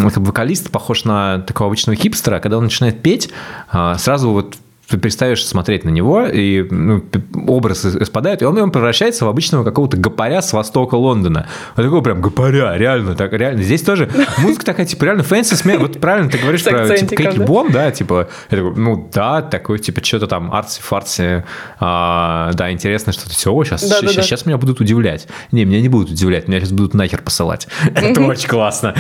м, вокалист похож на такого обычного хипстера. Когда он начинает петь, а, сразу вот ты перестаешь смотреть на него, и ну, образ испадает, и он, он превращается в обычного какого-то гопаря с востока Лондона. Вот такого прям гопаря, реально. Так, реально. Здесь тоже музыка такая, типа, реально fancy смех. Вот правильно ты говоришь про типа, Кейт да? Лебон, да, типа, я такой, ну да, такой, типа, что-то там artsy-fartsy, а, да, интересно что-то все, сейчас, Да-да-да. сейчас, сейчас меня будут удивлять. Не, меня не будут удивлять, меня сейчас будут нахер посылать. Это очень классно.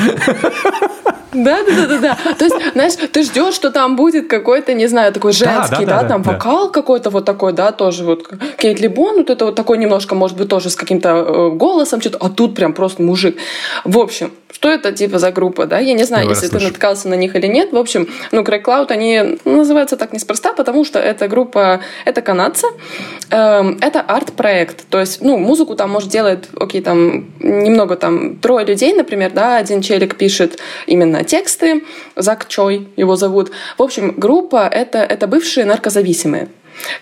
Да, да, да, да, да. То есть, знаешь, ты ждешь, что там будет какой-то, не знаю, такой женский, да, да, да, там да. вокал какой-то вот такой, да, тоже вот Кейт Либон, вот это вот такой немножко, может быть, тоже с каким-то э, голосом что-то, а тут прям просто мужик. В общем, что это типа за группа, да? Я не знаю, Давай если ты наткался на них или нет. В общем, ну, Crack Cloud, они называются так неспроста, потому что эта группа, это канадцы, эм, это арт-проект. То есть, ну, музыку там, может, делает, окей, там немного там, трое людей, например, да, один челик пишет именно тексты, Зак Чой его зовут. В общем, группа это, это бывшие наркозависимые.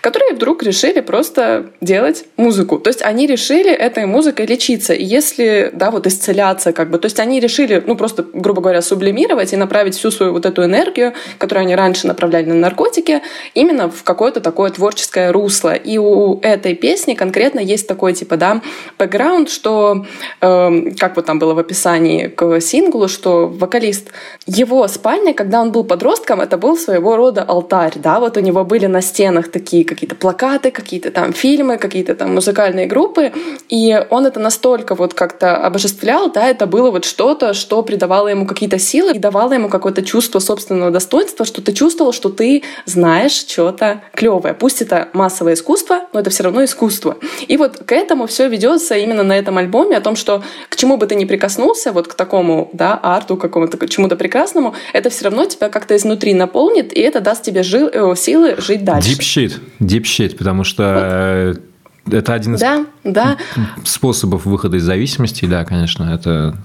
Которые вдруг решили просто делать музыку. То есть они решили этой музыкой лечиться. И если, да, вот исцеляться как бы, то есть они решили, ну, просто, грубо говоря, сублимировать и направить всю свою вот эту энергию, которую они раньше направляли на наркотики, именно в какое-то такое творческое русло. И у этой песни конкретно есть такой, типа, да, бэкграунд, что, э, как вот там было в описании к синглу, что вокалист, его спальня, когда он был подростком, это был своего рода алтарь, да, вот у него были на стенах такие какие-то плакаты, какие-то там фильмы, какие-то там музыкальные группы, и он это настолько вот как-то обожествлял, да, это было вот что-то, что придавало ему какие-то силы и давало ему какое-то чувство собственного достоинства, что ты чувствовал, что ты знаешь что-то клевое. Пусть это массовое искусство, но это все равно искусство. И вот к этому все ведется именно на этом альбоме, о том, что к чему бы ты ни прикоснулся, вот к такому, да, арту, какому-то, к чему-то прекрасному, это все равно тебя как-то изнутри наполнит, и это даст тебе жи- э, силы жить дальше. Deep shit, deep shit, потому что вот. это один из да, да. способов выхода из зависимости, да, конечно, это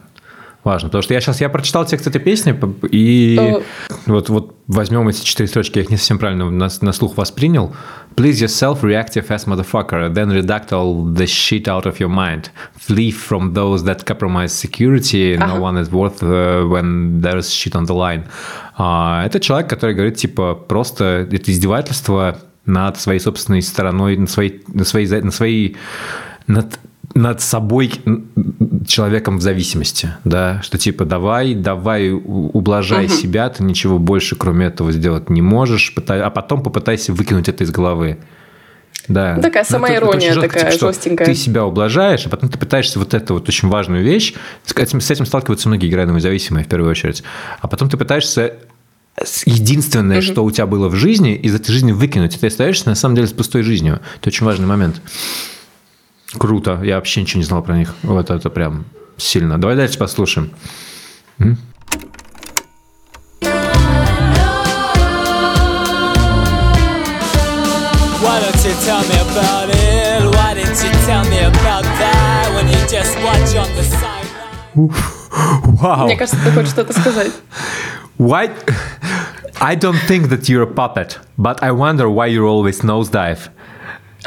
важно. Потому что я сейчас я прочитал текст этой песни, и uh. вот, вот возьмем эти четыре строчки, я их не совсем правильно на, на слух воспринял. Please yourself, reactive as motherfucker, then redact all the shit out of your mind. Flee from those that compromise security. Uh-huh. No one is worth uh, when there's shit on the line. Uh, это человек, который говорит, типа, просто это издевательство над своей собственной стороной, над своей, над своей, над своей над над собой человеком в зависимости, да, что типа давай, давай ублажай угу. себя, ты ничего больше кроме этого сделать не можешь, а потом попытайся выкинуть это из головы. Да. Ну, такая самоирония ну, такая типа, жестенькая. Ты себя ублажаешь, а потом ты пытаешься вот эту вот очень важную вещь, с этим, с этим сталкиваются многие грязные зависимые в первую очередь, а потом ты пытаешься единственное, угу. что у тебя было в жизни, из этой жизни выкинуть, и ты остаешься на самом деле с пустой жизнью. Это очень важный момент. Круто. Я вообще ничего не знал про них. Вот это прям сильно. Давай дальше послушаем. М? Why don't you tell me about it? Why didn't you tell me about that when you just watch on the side? Wow. Мне кажется, ты хочешь что-то сказать. Why? I don't think that you're a puppet, but I wonder why you always nosedive.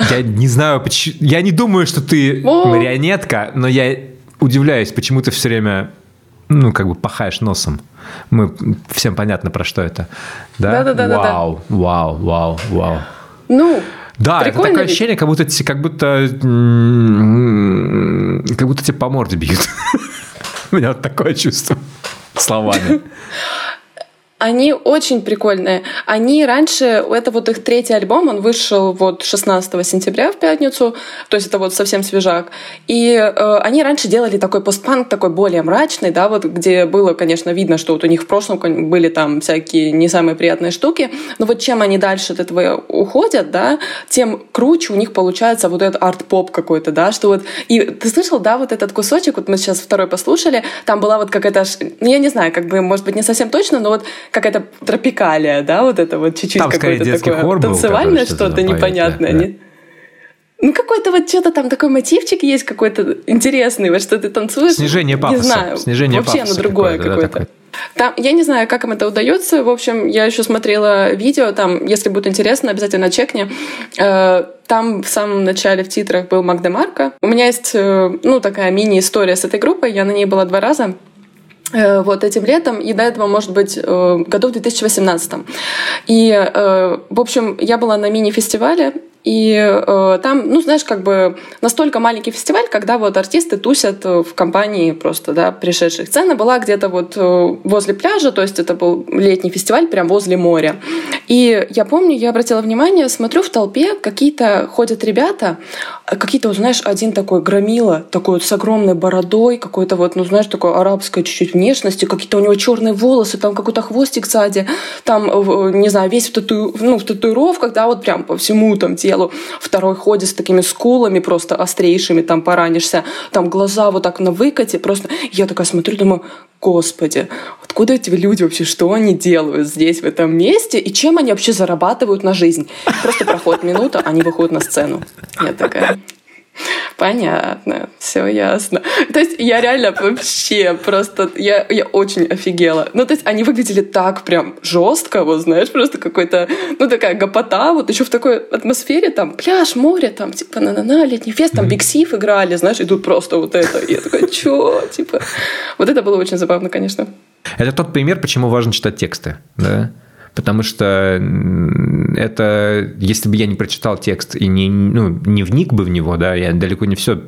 Я не знаю, почему... Я не думаю, что ты марионетка, но я удивляюсь, почему ты все время ну, как бы пахаешь носом. Мы всем понятно, про что это. Да? Да, да, да. Вау, да, вау, вау, вау. Ну, да, это такое ведь? ощущение, как будто, как будто, как будто тебе по морде бьют. У меня вот такое чувство словами. Они очень прикольные. Они раньше, это вот их третий альбом, он вышел вот 16 сентября в пятницу, то есть это вот совсем свежак. И э, они раньше делали такой постпанк, такой более мрачный, да, вот где было, конечно, видно, что вот у них в прошлом были там всякие не самые приятные штуки, но вот чем они дальше от этого уходят, да, тем круче у них получается вот этот арт-поп какой-то, да, что вот... И ты слышал, да, вот этот кусочек, вот мы сейчас второй послушали, там была вот какая-то... Ну, я не знаю, как бы, может быть, не совсем точно, но вот какая-то тропикалия, да, вот это вот чуть-чуть какое-то такое хор танцевальное что-то непонятное. Да. Ну, какой-то вот что-то там такой мотивчик есть какой-то интересный, вот что ты танцуешь. Снижение пафоса. Не знаю. Снижение Вообще пафоса оно другое какое-то. Да, там, я не знаю, как им это удается. В общем, я еще смотрела видео. Там, если будет интересно, обязательно чекни. Э, там в самом начале в титрах был Магдемарко. У меня есть, э, ну, такая мини-история с этой группой. Я на ней была два раза. Э, вот этим летом, и до этого, может быть, э, году в 2018. И, э, в общем, я была на мини-фестивале, и э, там, ну, знаешь, как бы настолько маленький фестиваль, когда вот артисты тусят в компании просто, да, пришедших. Цена была где-то вот возле пляжа, то есть это был летний фестиваль прям возле моря. И я помню, я обратила внимание, смотрю в толпе, какие-то ходят ребята, какие-то, вот, знаешь, один такой громила, такой вот с огромной бородой, какой-то вот, ну, знаешь, такой арабской чуть-чуть внешности, какие-то у него черные волосы, там какой-то хвостик сзади, там, не знаю, весь в, тату... ну, в татуировках, да, вот прям по всему там телу. Второй ходит с такими скулами просто острейшими, там поранишься, там глаза вот так на выкате, просто. Я такая смотрю, думаю, господи, откуда эти люди вообще, что они делают здесь, в этом месте, и чем они вообще зарабатывают на жизнь? Просто проходит минута, они выходят на сцену. Я такая, Понятно, все ясно. То есть я реально вообще просто, я, я очень офигела. Ну, то есть они выглядели так прям жестко, вот знаешь, просто какой-то, ну, такая гопота, вот еще в такой атмосфере, там, пляж, море, там, типа, на-на-на, летний фест, там, Биг Сиф играли, знаешь, и тут просто вот это. И я такая, чё, типа. Вот это было очень забавно, конечно. Это тот пример, почему важно читать тексты, да? Потому что это, если бы я не прочитал текст и не, ну, не вник бы в него, да, я далеко не все,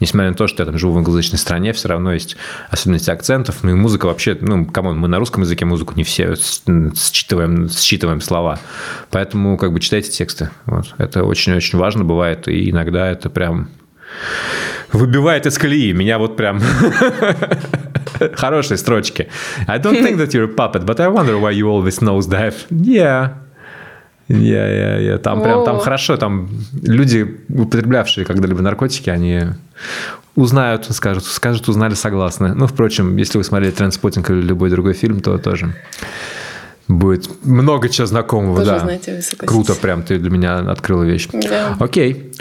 несмотря на то, что я там живу в англоязычной стране, все равно есть особенности акцентов, ну и музыка вообще, ну, come on, мы на русском языке музыку не все считываем, считываем слова, поэтому как бы читайте тексты, вот, это очень-очень важно бывает, и иногда это прям выбивает из колеи. Меня вот прям хорошие строчки. I don't think that you're a puppet, but I wonder why you always nosedive. Yeah. Yeah, yeah, yeah. Там прям там хорошо, там люди, употреблявшие когда-либо наркотики, они узнают, скажут, скажут, узнали, согласны. Ну, впрочем, если вы смотрели «Трендспотинг» или любой другой фильм, то тоже будет много чего знакомого. Тоже да. знаете, вы Круто прям, ты для меня открыла вещь. Да. Окей.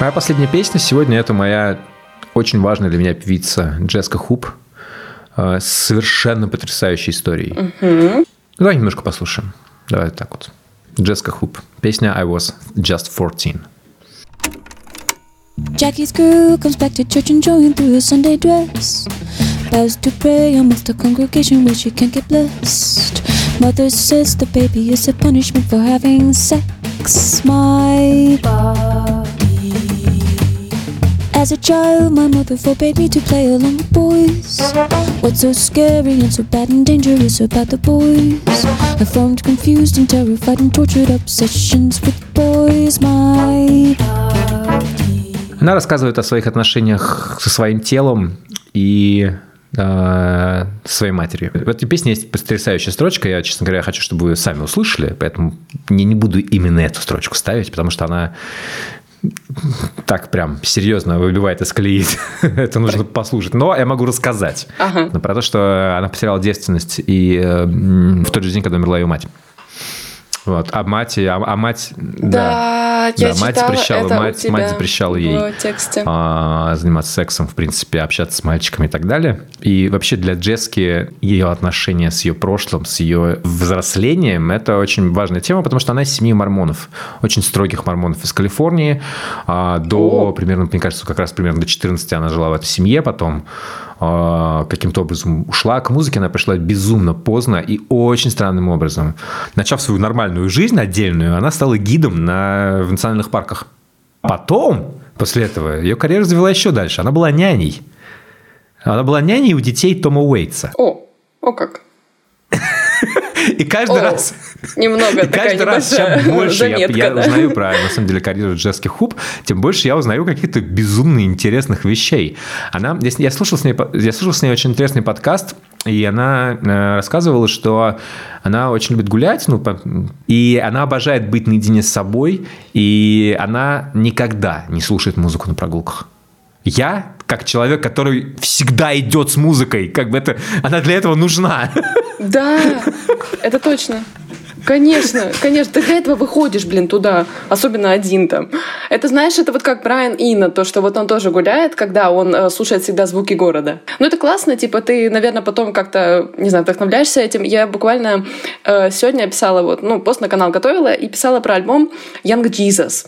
Моя последняя песня сегодня это моя очень важная для меня певица Джеска Хуп э, с совершенно потрясающей историей. Давай немножко послушаем. Давай так вот. Джеска Хуп. Песня I was just 14. Jackie's girl comes back to church enjoying through her Sunday dress. Bows to pray amongst a congregation where she can't get blessed. Mother says the baby is a punishment for having sex. My body. As a child, my mother forbade me to play along with boys. What's so scary and so bad and dangerous about the boys? I formed confused and terrified and tortured obsessions with boys. My Она рассказывает о своих отношениях со своим телом и э, своей матерью. В этой песне есть потрясающая строчка. Я, честно говоря, хочу, чтобы вы сами услышали, поэтому я не буду именно эту строчку ставить, потому что она так прям серьезно выбивает из колеи. Это нужно послушать. Но я могу рассказать Ага. про то, что она потеряла девственность и э, в тот же день, когда умерла ее мать. Вот. А мать, а, а мать, да, Да, я Да, мать запрещала, мать- мать запрещала ей. тексте. а, заниматься сексом, в принципе, общаться с мальчиками и так далее. И вообще для Джески ее отношения с ее прошлым, с ее взрослением, это очень важная тема, потому что она из семьи мормонов, очень строгих мормонов из Калифорнии. А, До О. примерно, мне кажется, как раз примерно до 14 она жила в этой семье, потом каким-то образом ушла к музыке, она пришла безумно поздно и очень странным образом. Начав свою нормальную жизнь отдельную, она стала гидом на, в национальных парках. Потом, после этого, ее карьера развела еще дальше. Она была няней. Она была няней у детей Тома Уэйтса. О, о как. И каждый О, раз... Немного И каждый раз, чем больше я, заметка, я да. узнаю про, на самом деле, карьеру Джески Хуп, тем больше я узнаю каких-то безумно интересных вещей. Она, я, я, слушал с ней, я слушал с ней очень интересный подкаст, и она э, рассказывала, что она очень любит гулять, ну, по- и она обожает быть наедине с собой, и она никогда не слушает музыку на прогулках. Я, как человек, который всегда идет с музыкой, как бы это, она для этого нужна. Да, это точно. Конечно, конечно. Ты для этого выходишь, блин, туда. Особенно один там. Это, знаешь, это вот как Брайан Инна, то, что вот он тоже гуляет, когда он э, слушает всегда звуки города. Ну, это классно, типа, ты, наверное, потом как-то, не знаю, вдохновляешься этим. Я буквально э, сегодня писала вот, ну, пост на канал готовила и писала про альбом Young Jesus.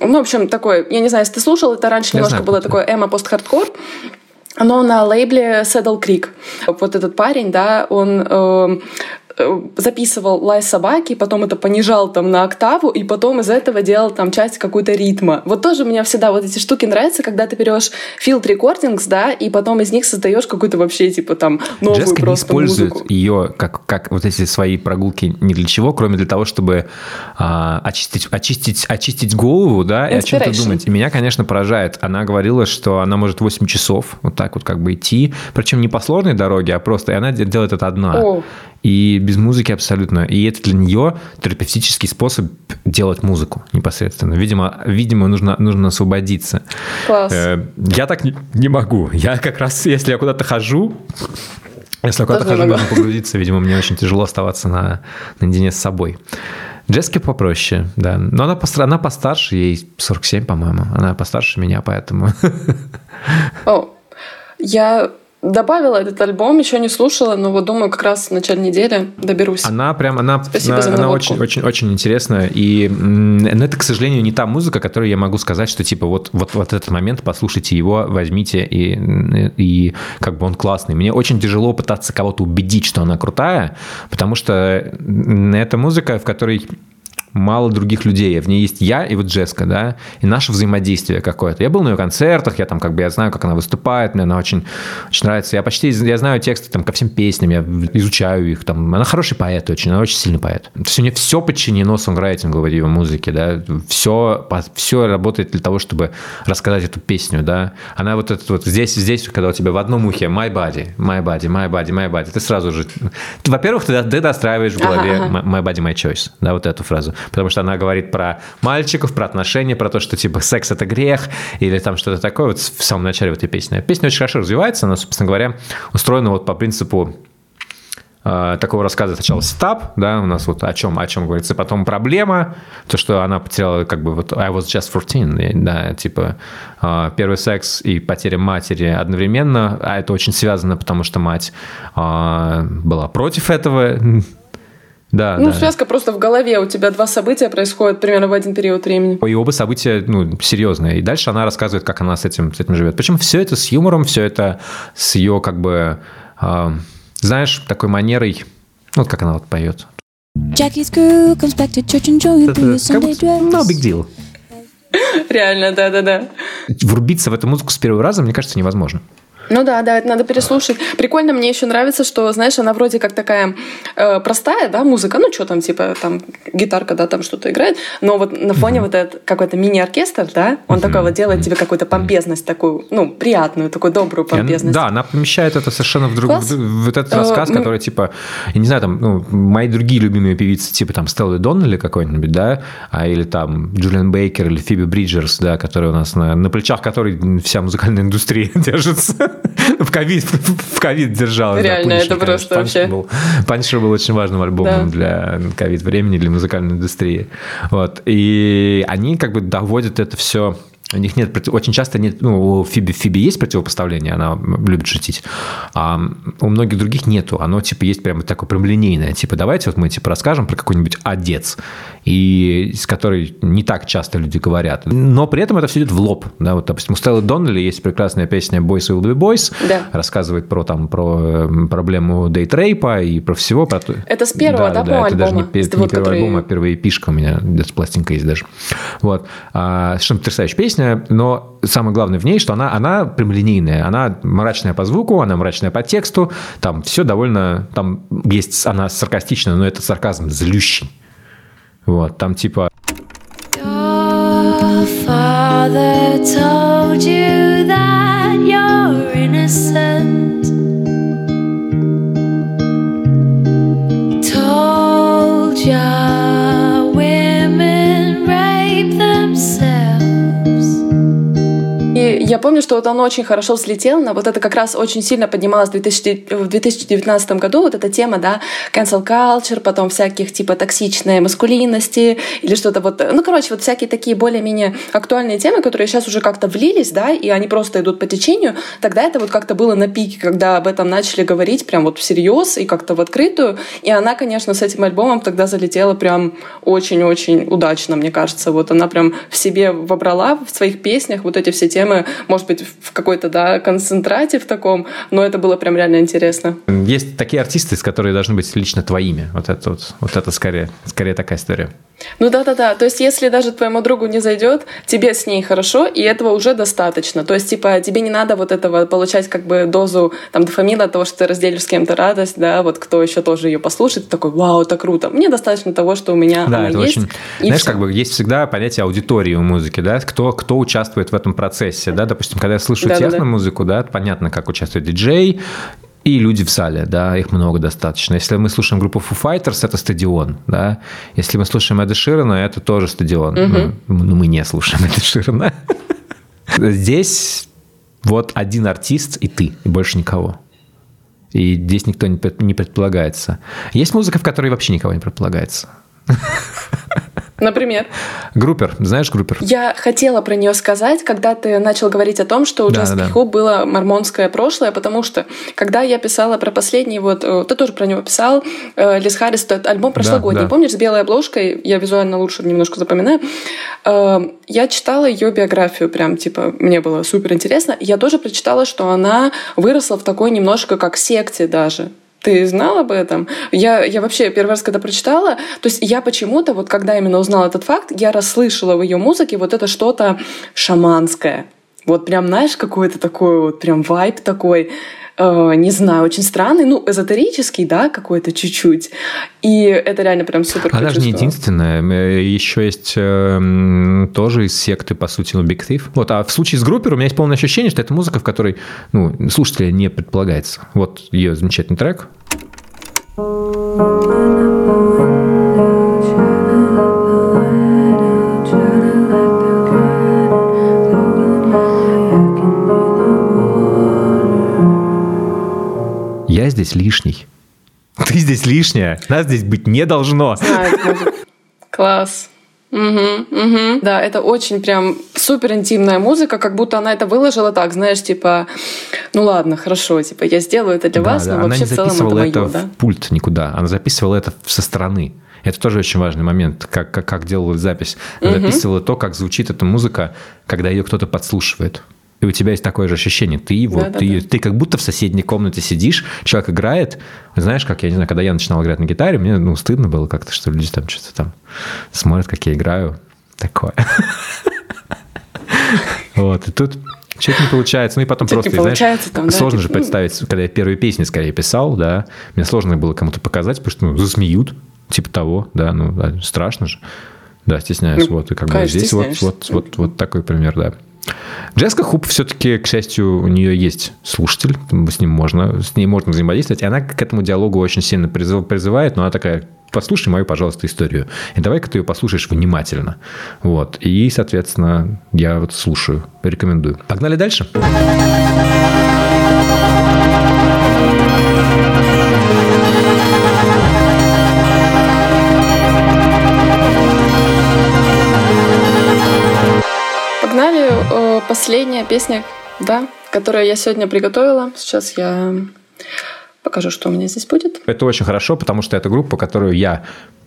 Ну, в общем, такой, я не знаю, если ты слушал, это раньше Я немножко знаю, было такое эмо-пост-хардкор. Но на лейбле Saddle Creek. Вот этот парень, да, он э, записывал лай собаки, потом это понижал там на октаву, и потом из этого делал там часть какую-то ритма. Вот тоже мне всегда вот эти штуки нравятся, когда ты берешь field recordings, да, и потом из них создаешь какую-то вообще типа там новую Джеска не просто использует музыку. ее как, как вот эти свои прогулки ни для чего, кроме для того, чтобы а, очистить, очистить, очистить голову, да, и о чем-то думать. И меня, конечно, поражает. Она говорила, что она может 8 часов вот так вот как бы идти, причем не по сложной дороге, а просто, и она де- делает это одна. О. и без музыки абсолютно. И это для нее терапевтический способ делать музыку непосредственно. Видимо, видимо нужно, нужно освободиться. Класс. Э, Я так не, не могу. Я как раз, если я куда-то хожу, если я куда-то хожу, нужно погрузиться. Видимо, мне очень тяжело оставаться на, наедине с собой. Джессики попроще, да. Но она, постар- она постарше, ей 47, по-моему. Она постарше меня, поэтому... О, я добавила этот альбом, еще не слушала, но вот думаю, как раз в начале недели доберусь. Она прям, она, Спасибо она, она очень, очень, очень интересная. И но это, к сожалению, не та музыка, которую я могу сказать, что типа вот, вот, вот этот момент, послушайте его, возьмите, и, и как бы он классный. Мне очень тяжело пытаться кого-то убедить, что она крутая, потому что м, это музыка, в которой мало других людей. В ней есть я и вот Джеска, да, и наше взаимодействие какое-то. Я был на ее концертах, я там как бы, я знаю, как она выступает, мне она очень, очень нравится. Я почти, я знаю тексты там ко всем песням, я изучаю их, там, она хороший поэт очень, она очень сильный поэт. То есть у нее все подчинено сонграйтингу в ее музыке, да, все, все работает для того, чтобы рассказать эту песню, да. Она вот этот вот здесь, здесь, когда у тебя в одном ухе my body, my body, my body, my body, ты сразу же, во-первых, ты, ты достраиваешь в голове Ага, ага. My body, my choice, да, вот эту фразу. Потому что она говорит про мальчиков, про отношения, про то, что типа секс это грех, или там что-то такое вот в самом начале в этой песни. Песня очень хорошо развивается, она, собственно говоря, устроена вот по принципу э, такого рассказа сначала стап, да, у нас вот о чем, о чем говорится, потом проблема, то, что она потеряла как бы вот I was just 14, и, да, типа э, первый секс и потеря матери одновременно, а это очень связано, потому что мать э, была против этого, да, Ну, да. связка просто в голове. У тебя два события происходят примерно в один период времени. И оба события, ну, серьезные. И дальше она рассказывает, как она с этим, с этим живет. Причем все это с юмором, все это с ее, как бы, э, знаешь, такой манерой, ну, вот как она вот поет. Jackie's crew comes back to church through your Как Sunday будто, dress. no big deal. Реально, да-да-да. Врубиться в эту музыку с первого раза, мне кажется, невозможно. Ну да, да, это надо переслушать. Прикольно, мне еще нравится, что, знаешь, она вроде как такая э, простая, да, музыка, ну что там, типа, там, гитарка, да, там что-то играет, но вот на фоне вот этот какой-то мини-оркестр, да, он такой вот делает тебе какую-то помпезность такую, ну, приятную, такую добрую помпезность. да, она помещает это совершенно в. Класс. Вот этот Э, рассказ, ну- который, типа, я не знаю, там, ну, мои другие любимые певицы, типа, там, Стелла Доннелли какой-нибудь, да, а, или там Джулиан Бейкер или Фиби Бриджерс, да, которые у нас на, на плечах которой вся музыкальная индустрия держится. В ковид, в ковид держалась. да, Реально, Punisher, это конечно. просто вообще. был- Punisher был очень важным альбомом для ковид времени, для музыкальной индустрии. Вот. И они как бы доводят это все у них нет, очень часто нет, ну, у Фиби, Фиби есть противопоставление, она любит шутить, а у многих других нету, оно, типа, есть прямо такое прям линейное, типа, давайте вот мы, типа, расскажем про какой-нибудь одец, и с которой не так часто люди говорят, но при этом это все идет в лоб, да, вот, допустим, у Стеллы Доннелли есть прекрасная песня «Boys will be boys», Да. рассказывает про, там, про э, проблему дейт-рейпа и про всего, про то- Это с первого, да, по-моему, это даже не, альбома? пе- С не вот, первый который- альбом, а первая эпишка у меня, где-то пластинка есть даже. Вот. А, совершенно потрясающая песня, но самое главное в ней, что она, она прямолинейная, она мрачная по звуку, она мрачная по тексту, там все довольно, там есть, она саркастичная, но это сарказм злющий. Вот, там типа father told you that you're innocent. Помню, что вот он очень хорошо взлетел, на вот это как раз очень сильно поднималось в, 2000 в 2019 году, вот эта тема, да, cancel culture, потом всяких типа токсичной маскулинности или что-то вот, ну, короче, вот всякие такие более-менее актуальные темы, которые сейчас уже как-то влились, да, и они просто идут по течению, тогда это вот как-то было на пике, когда об этом начали говорить прям вот всерьез и как-то в открытую, и она, конечно, с этим альбомом тогда залетела прям очень-очень удачно, мне кажется, вот она прям в себе вобрала в своих песнях вот эти все темы, может быть, в какой-то, да, концентрате в таком, но это было прям реально интересно. есть такие артисты, которые должны быть лично твоими. Вот это вот, вот это скорее, скорее такая история. Ну да-да-да, то есть если даже твоему другу не зайдет, тебе с ней хорошо, и этого уже достаточно. То есть, типа, тебе не надо вот этого получать как бы дозу там дофамина от того, что ты разделишь с кем-то радость, да, вот кто еще тоже ее послушает, такой, вау, это круто. Мне достаточно того, что у меня Да, она это есть. очень... Знаешь, всё. как бы есть всегда понятие аудитории у музыки, да, кто, кто участвует в этом процессе, да, допустим, когда я слышу Да-да-да. техно-музыку, да, понятно, как участвует диджей, и люди в зале, да, их много достаточно. Если мы слушаем группу Foo Fighters, это стадион, да. Если мы слушаем Эда Ширана, это тоже стадион. Ну, ну, мы не слушаем Эда Ширана. Здесь вот один артист и ты, и больше никого. И здесь никто не предполагается. Есть музыка, в которой вообще никого не предполагается. Например, Группер, знаешь группер? я хотела про нее сказать, когда ты начал говорить о том, что у Да, Just да, да. Было мормонское прошлое, потому что когда я писала про последний, вот э, ты тоже про него писал, э, Лис Харрис, тот альбом прошлогодний, да. помнишь, с белой обложкой, я визуально лучше немножко запоминаю, Э, я читала ее биографию, прям, типа, мне было супер интересно. Я тоже прочитала, что она выросла в такой немножко как секте даже. Ты знал об этом? Я, я вообще первый раз, когда прочитала, то есть я почему-то, вот когда именно узнала этот факт, я расслышала в ее музыке вот это что-то шаманское. Вот прям, знаешь, какой-то такой вот прям вайб такой, э, не знаю, очень странный, ну, эзотерический, да, какой-то чуть-чуть. И это реально прям супер Она даже не единственная. Э, Еще есть э, тоже из секты, по сути, ну, Big Thief. Вот, а в случае с группер у меня есть полное ощущение, что это музыка, в которой ну, слушателя не предполагается. Вот ее замечательный трек. Я здесь лишний. Ты здесь лишняя. Нас здесь быть не должно. Знаю. Класс. Мгм, мгм. Да, это очень прям супер интимная музыка, как будто она это выложила так, знаешь, типа, ну ладно, хорошо, типа, я сделаю это для Да, вас, да, но Она вообще не в целом это записывала мое, это, да? в пульт никуда. Она записывала это со стороны. Это тоже очень важный момент, как, как, как делала запись. Она записывала то, как звучит эта музыка, когда ее кто-то подслушивает. И у тебя есть такое же ощущение. Ты вот, Да-да-да. ты, ты как будто в соседней комнате сидишь, человек играет. Знаешь, как я не знаю, когда я начинал играть на гитаре, мне ну, стыдно было как-то, что люди там что-то там смотрят, как я играю. Такое. Вот, и тут что-то не получается. Ну и потом просто, знаешь, там, да, сложно же типа, ну. представить, когда я первые песни скорее писал, да, мне сложно было кому-то показать, потому что ну, засмеют, типа того, да, ну да, страшно же. Да, стесняюсь. Ну, вот, и как бы здесь вот, вот, вот, вот такой пример, да. Джеска Хуп все-таки, к счастью, у нее есть слушатель, с ним можно, с ней можно взаимодействовать, и она к этому диалогу очень сильно призыв- призывает, но она такая, послушай мою, пожалуйста, историю, и давай-ка ты ее послушаешь внимательно. Вот, и, соответственно, я вот слушаю, рекомендую. Погнали дальше. Погнали. Последняя песня, да, которую я сегодня приготовила. Сейчас я покажу, что у меня здесь будет. Это очень хорошо, потому что это группа, которую я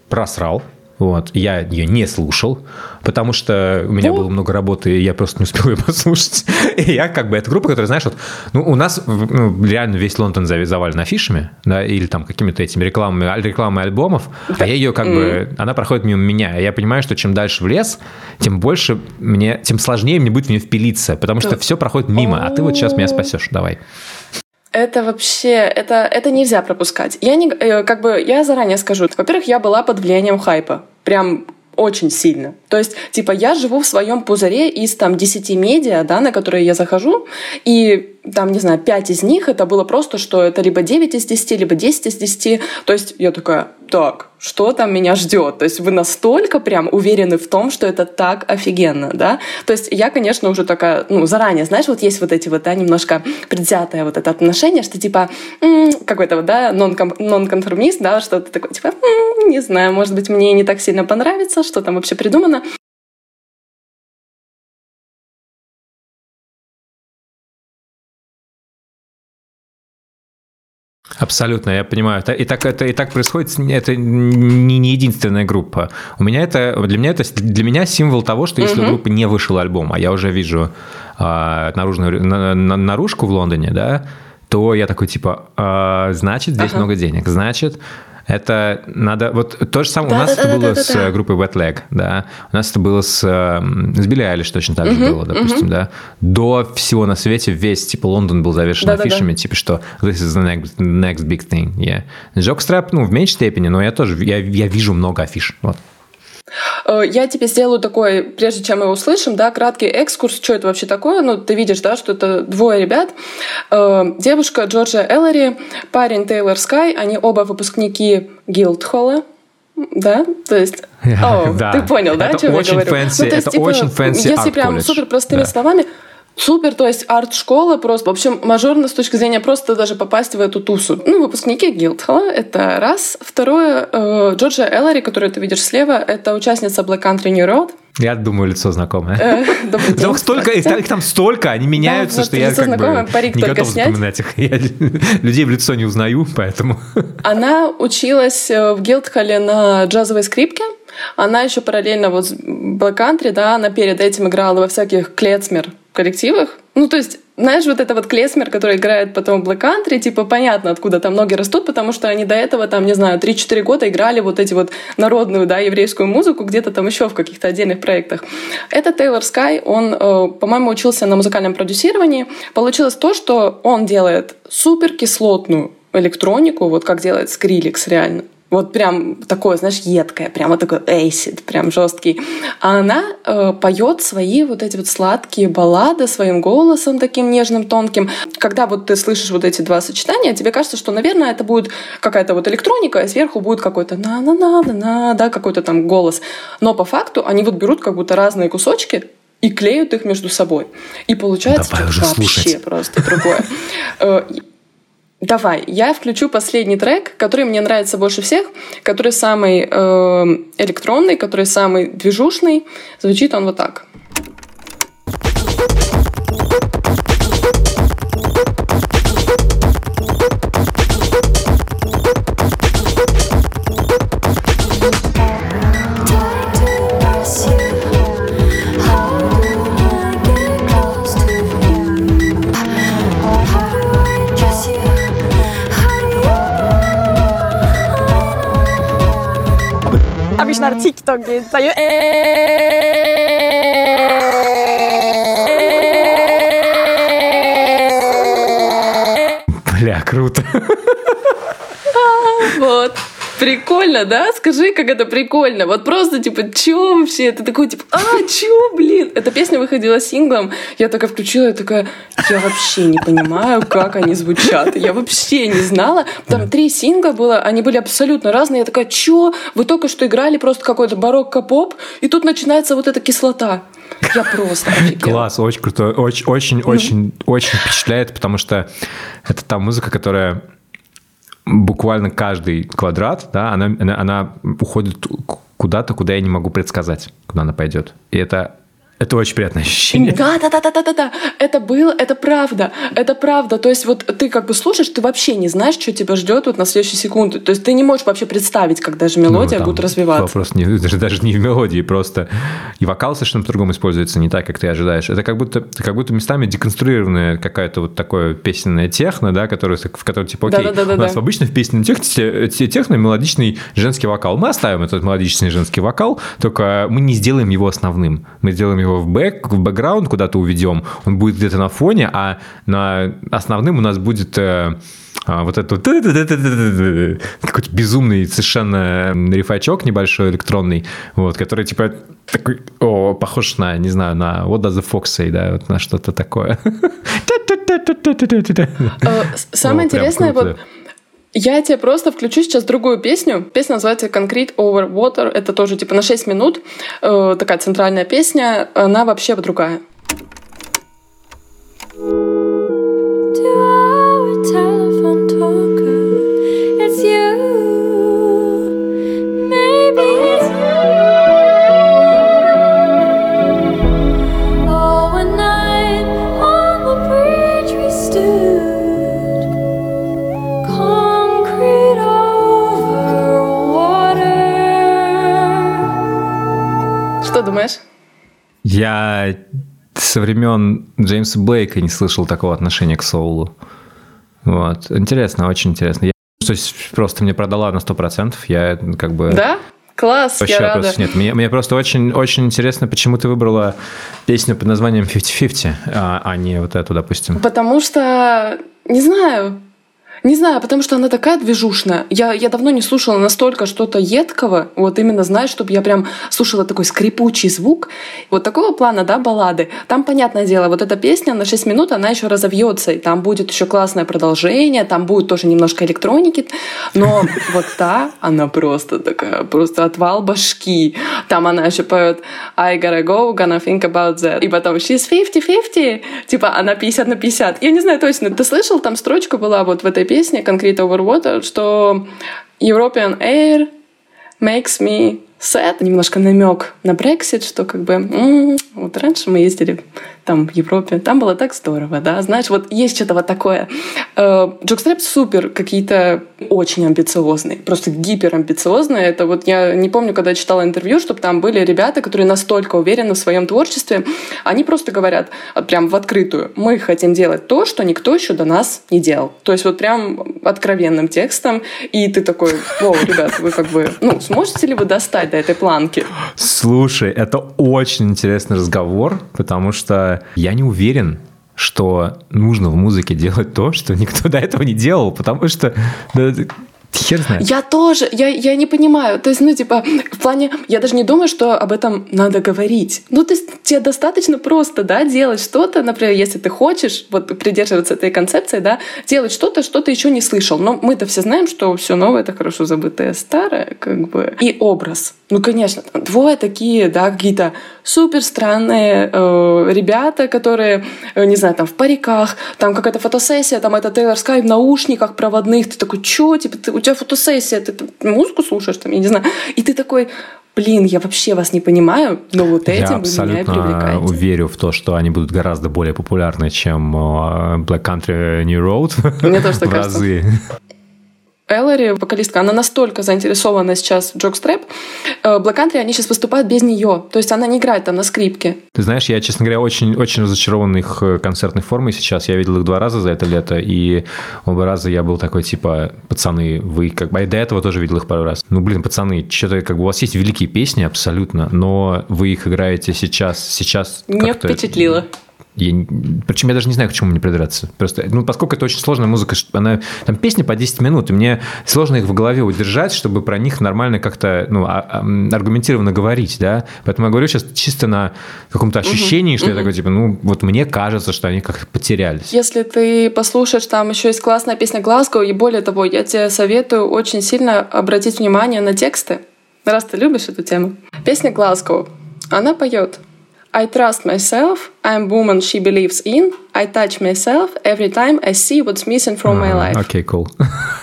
просрал. Вот, я ее не слушал, потому что у меня Ну. было много работы, и я просто не успел ее послушать. И я как бы, это группа, которая, знаешь, вот, ну, у нас ну, реально весь Лондон завален афишами, да, или там какими-то этими рекламами, рекламой альбомов, а я ее как бы, она проходит мимо меня, и я понимаю, что чем дальше в лес, тем больше мне, тем сложнее мне будет в нее впилиться, потому что все проходит мимо, а ты вот сейчас меня спасешь, давай. Это вообще, это, это нельзя пропускать. Я не, э, как бы, я заранее скажу. Во-первых, я была под влиянием хайпа. Прям очень сильно. То есть, типа, я живу в своем пузыре из там 10 медиа, да, на которые я захожу, и там, не знаю, 5 из них это было просто, что это либо 9 из 10, либо 10 из 10. То есть я такая, так, что там меня ждет? То есть вы настолько прям уверены в том, что это так офигенно, да? То есть я, конечно, уже такая, ну, заранее, знаешь, вот есть вот эти вот, да, немножко предвзятое вот это отношение, что типа какой-то вот, да, нон-конформист, да, что-то такое, типа, м, не знаю, может быть, мне не так сильно понравится, что там вообще придумано. Абсолютно, я понимаю. И так это и так происходит. Это не, не единственная группа. У меня это для меня это для меня символ того, что если у группы не вышел альбом, а я уже вижу а, наружную на- на- наружку в Лондоне, да, то я такой типа, а, значит здесь Ага. много денег, значит это надо... Вот то же самое... у нас это было Да-да-да-да-да-да. с э, группой Wet Leg, да. У нас это было с, эм, с Билли Айлиш точно так же было, допустим, да. До всего на свете весь, типа, Лондон был завершен Да-да-да. афишами, типа, что this is the next, next big thing, yeah. Jockstrap, ну, в меньшей степени, но я тоже, я, я вижу много афиш, вот. Э, Я тебе сделаю такой, прежде чем мы услышим, да, краткий экскурс, что это вообще такое. Ну, ты видишь, да, что это двое ребят. Э, Девушка Джорджия Эллари, парень Тейлор Скай, они оба выпускники Гилдхолла. Да, то есть, о, Да. ты понял, да, Это о чем я говорю? fancy, Ну, то есть, это очень fancy Если прям супер простыми Да. словами, Супер, то есть арт-школа просто, в общем, мажорно с точки зрения просто даже попасть в эту тусу. Ну, выпускники Гилдхолла, это раз. Второе, э, Джорджия Эллари, которую ты видишь слева, это участница Black Country New Road. Я думаю, лицо знакомое. Э, добрый день, Там столько, их, их там столько, они меняются, что я как бы знакомое, парик не готов снять. запоминать их. Я людей в лицо не узнаю, поэтому... Она училась э, в Гилдхолле на джазовой скрипке. Она еще параллельно вот с Black Country, да, она перед этим играла во всяких клецмер коллективах. Ну, то есть, знаешь, вот это вот клесмер, который играет потом в Black Country, типа, понятно, откуда там ноги растут, потому что они до этого, там, не знаю, 3-4 года играли вот эти вот народную, да, еврейскую музыку где-то там еще в каких-то отдельных проектах. Это Тейлор Скай, он, э, по-моему, учился на музыкальном продюсировании. Получилось то, что он делает супер кислотную электронику, вот как делает Skrillex реально. Вот прям такое, знаешь, едкое, прям вот такой эйсид, прям жесткий. А она э, поет свои вот эти вот сладкие баллады своим голосом таким нежным, тонким. Когда вот ты слышишь вот эти два сочетания, тебе кажется, что, наверное, это будет какая-то вот электроника, и сверху будет какой-то на-на-на-на-на, да, какой-то там голос. Но по факту они вот берут как будто разные кусочки, и клеют их между собой. И получается Давай уже вообще слушать. просто другое. Давай, я включу последний трек, который мне нравится больше всех, который самый э, электронный, который самый движушный. Звучит он вот так. Обычно на ТикТок даю. Бля, круто. Вот. Прикольно, да? Скажи, как это прикольно. Вот просто, типа, чё вообще? Ты такой, типа, а, чё, блин? Эта песня выходила синглом. Я такая включила, я такая, я вообще не понимаю, как они звучат. Я вообще не знала. Там три сингла было, они были абсолютно разные. Я такая, чё? Вы только что играли просто какой-то барокко-поп, и тут начинается вот эта кислота. Я просто офигела. Класс, очень круто. Очень, очень, очень, очень впечатляет, потому что это та музыка, которая буквально каждый квадрат, да, она, она, она уходит куда-то, куда я не могу предсказать, куда она пойдет. И это, это очень приятное ощущение. Да, да, да, да, да, да, да. Это было, это правда, это правда. То есть вот ты как бы слушаешь, ты вообще не знаешь, что тебя ждет вот на следующую секунду. То есть ты не можешь вообще представить, как даже мелодия Ну, будет развиваться. Вопрос не, даже, даже не в мелодии, просто и вокал совершенно по-другому используется, не так, как ты ожидаешь. Это как будто, как будто местами деконструированная какая-то вот такое песенная техно, да, которая, в которой типа, окей, Да-да-да-да-да. у нас обычно в песенной техно, техно мелодичный женский вокал. Мы оставим этот мелодичный женский вокал, только мы не сделаем его основным. Мы сделаем его в бэк, в бэкграунд куда-то уведем, он будет где-то на фоне, а на основным у нас будет э, а, вот этот какой-то безумный совершенно рифачок небольшой электронный, вот, который типа такой, о, похож на, не знаю, на What Does the Fox Say, да, вот на что-то такое. Э, Самое интересное, вот я тебе просто включу сейчас другую песню. Песня называется Concrete Over Water. Это тоже типа на 6 минут. Э, такая центральная песня. Она вообще другая. To Я со времен Джеймса Блейка не слышал такого отношения к соулу. Вот. Интересно, очень интересно. Я, то есть просто мне продала на 100%. Я как бы... Да? Класс, Вообще я рада. нет. Мне, мне просто очень, очень интересно, почему ты выбрала песню под названием 50-50, а, а не вот эту, допустим. Потому что, не знаю, Не знаю, потому что она такая движушная. Я, я давно не слушала настолько что-то едкого. Вот именно, знаешь, чтобы я прям слушала такой скрипучий звук. Вот такого плана, да, баллады. Там, понятное дело, вот эта песня на 6 минут, она еще разовьется. И там будет еще классное продолжение, там будет тоже немножко электроники. Но вот та, она просто такая, просто отвал башки. Там она еще поет I gotta go, gonna think about that. И потом she's 50-50. Типа она 50 на 50. Я не знаю точно. Ты слышал, там строчка была вот в этой песне Concrete Over Water, что European Air makes me sad. Немножко намек на Brexit, что как бы м-м, вот раньше мы ездили там в Европе, там было так здорово, да, знаешь, вот есть что-то вот такое. Э, Джокстрэп супер какие-то очень амбициозные, просто гиперамбициозные. Это вот я не помню, когда я читала интервью, чтобы там были ребята, которые настолько уверены в своем творчестве, они просто говорят прям в открытую, мы хотим делать то, что никто еще до нас не делал. То есть вот прям откровенным текстом, и ты такой, вау, ребята, вы как бы, ну, сможете ли вы достать до этой планки? Слушай, это очень интересный разговор, потому что я не уверен, что нужно в музыке делать то, что никто до этого не делал, потому что хер знает. Я тоже, я, я не понимаю. То есть, ну, типа, в плане, я даже не думаю, что об этом надо говорить. Ну, то есть, тебе достаточно просто, да, делать что-то, например, если ты хочешь вот придерживаться этой концепции, да, делать что-то, что ты еще не слышал. Но мы-то все знаем, что все новое — это хорошо забытое старое, как бы. И образ. Ну, конечно, двое такие, да, какие-то супер странные э, ребята, которые, э, не знаю, там в париках, там какая-то фотосессия, там это Тейлор Скай в наушниках проводных, ты такой, чё, типа, ты, у тебя фотосессия, ты, музыку слушаешь, там, я не знаю, и ты такой, блин, я вообще вас не понимаю, но вот этим Я вы меня абсолютно привлекаете. верю в то, что они будут гораздо более популярны, чем э, Black Country New Road Мне тоже так кажется. разы. Эллари, вокалистка, она настолько заинтересована сейчас в Джокстрэп. Э, Black Country, они сейчас выступают без нее. То есть она не играет там на скрипке. Ты знаешь, я, честно говоря, очень, очень разочарован их э, концертной формой сейчас. Я видел их два раза за это лето, и оба раза я был такой, типа, пацаны, вы как бы... Я до этого тоже видел их пару раз. Ну, блин, пацаны, что-то как бы у вас есть великие песни, абсолютно, но вы их играете сейчас, сейчас Не как-то- впечатлило. Я, причем я даже не знаю, к чему мне придраться. Просто, ну, поскольку это очень сложная музыка, она, там песни по 10 минут, и мне сложно их в голове удержать, чтобы про них нормально как-то, ну, а- а, аргументированно говорить, да. Поэтому я говорю сейчас чисто на каком-то ощущении, что я такой, типа, ну, вот мне кажется, что они как-то потерялись. Если ты послушаешь, там еще есть классная песня Глазго, и более того, я тебе советую очень сильно обратить внимание на тексты, раз ты любишь эту тему. Песня Глазго, она поет I trust myself. I'm woman she believes in. I touch myself every time I see what's missing from uh, my ah, life. Okay, cool.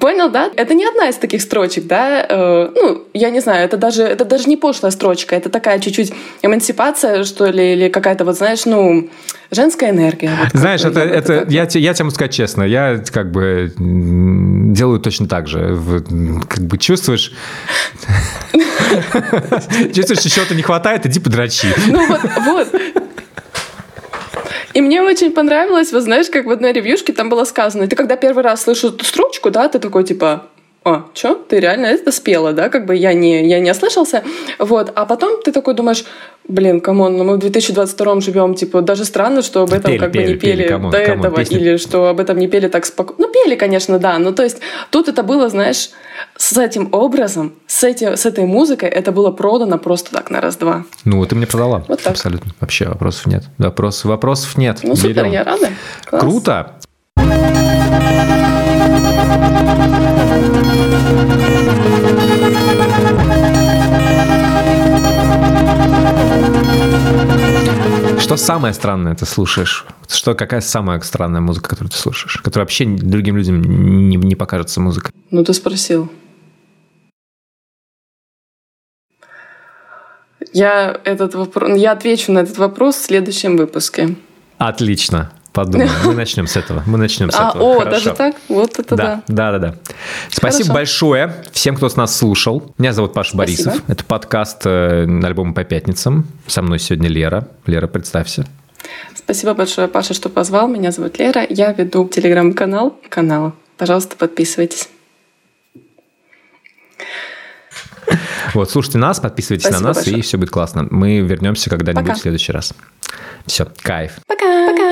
Понял, да? Это не одна из таких строчек, да? Э, ну, я не знаю, это даже, это даже не пошлая строчка, это такая чуть-чуть эмансипация, что ли, или какая-то, вот знаешь, ну, женская энергия. вот Знаешь, это, я бы это так- я, я тебе могу сказать честно, я как бы делаю точно так же. Как бы чувствуешь... Чувствуешь, что чего-то не хватает, иди подрочи. Ну вот, вот. И мне очень понравилось, вот знаешь, как в одной ревьюшке там было сказано, ты когда первый раз слышишь эту строчку, да, ты такой типа, а, что, ты реально это спела, да, как бы я не, я не ослышался, вот, а потом ты такой думаешь, блин, come on, ну мы в 2022 живем, типа, даже странно, что об этом Пели, как бы не пели, пели, пели come on, до come on, этого, песни. или что об этом не пели так спокойно, ну пели, конечно, да, ну то есть тут это было, знаешь, с этим образом, с, этим, с этой музыкой, это было продано просто так на раз-два. Ну, ты мне продала. Вот так. Абсолютно. Вообще вопросов нет. Вопрос, вопросов нет. Ну супер, Берем. я рада. Класс. Круто. Что самое странное ты слушаешь? Что, какая самая странная музыка, которую ты слушаешь? Которая вообще другим людям не, не покажется музыкой? Ну, ты спросил. Я, этот вопрос, я отвечу на этот вопрос в следующем выпуске. Отлично. Подумаем. Мы начнем с этого. Мы начнем с А, этого. о, Хорошо. даже так? Вот это да. Да, да, да, да. Спасибо Хорошо. большое всем, кто с нас слушал. Меня зовут Паша Спасибо. Борисов. Это подкаст э, альбома по пятницам. Со мной сегодня Лера. Лера, представься. Спасибо большое, Паша, что позвал. Меня зовут Лера. Я веду телеграм-канал. Канал. Пожалуйста, подписывайтесь. Вот, слушайте нас, подписывайтесь Спасибо на нас, большое. и все будет классно. Мы вернемся когда-нибудь Пока. в следующий раз. Все, кайф. Пока! Пока!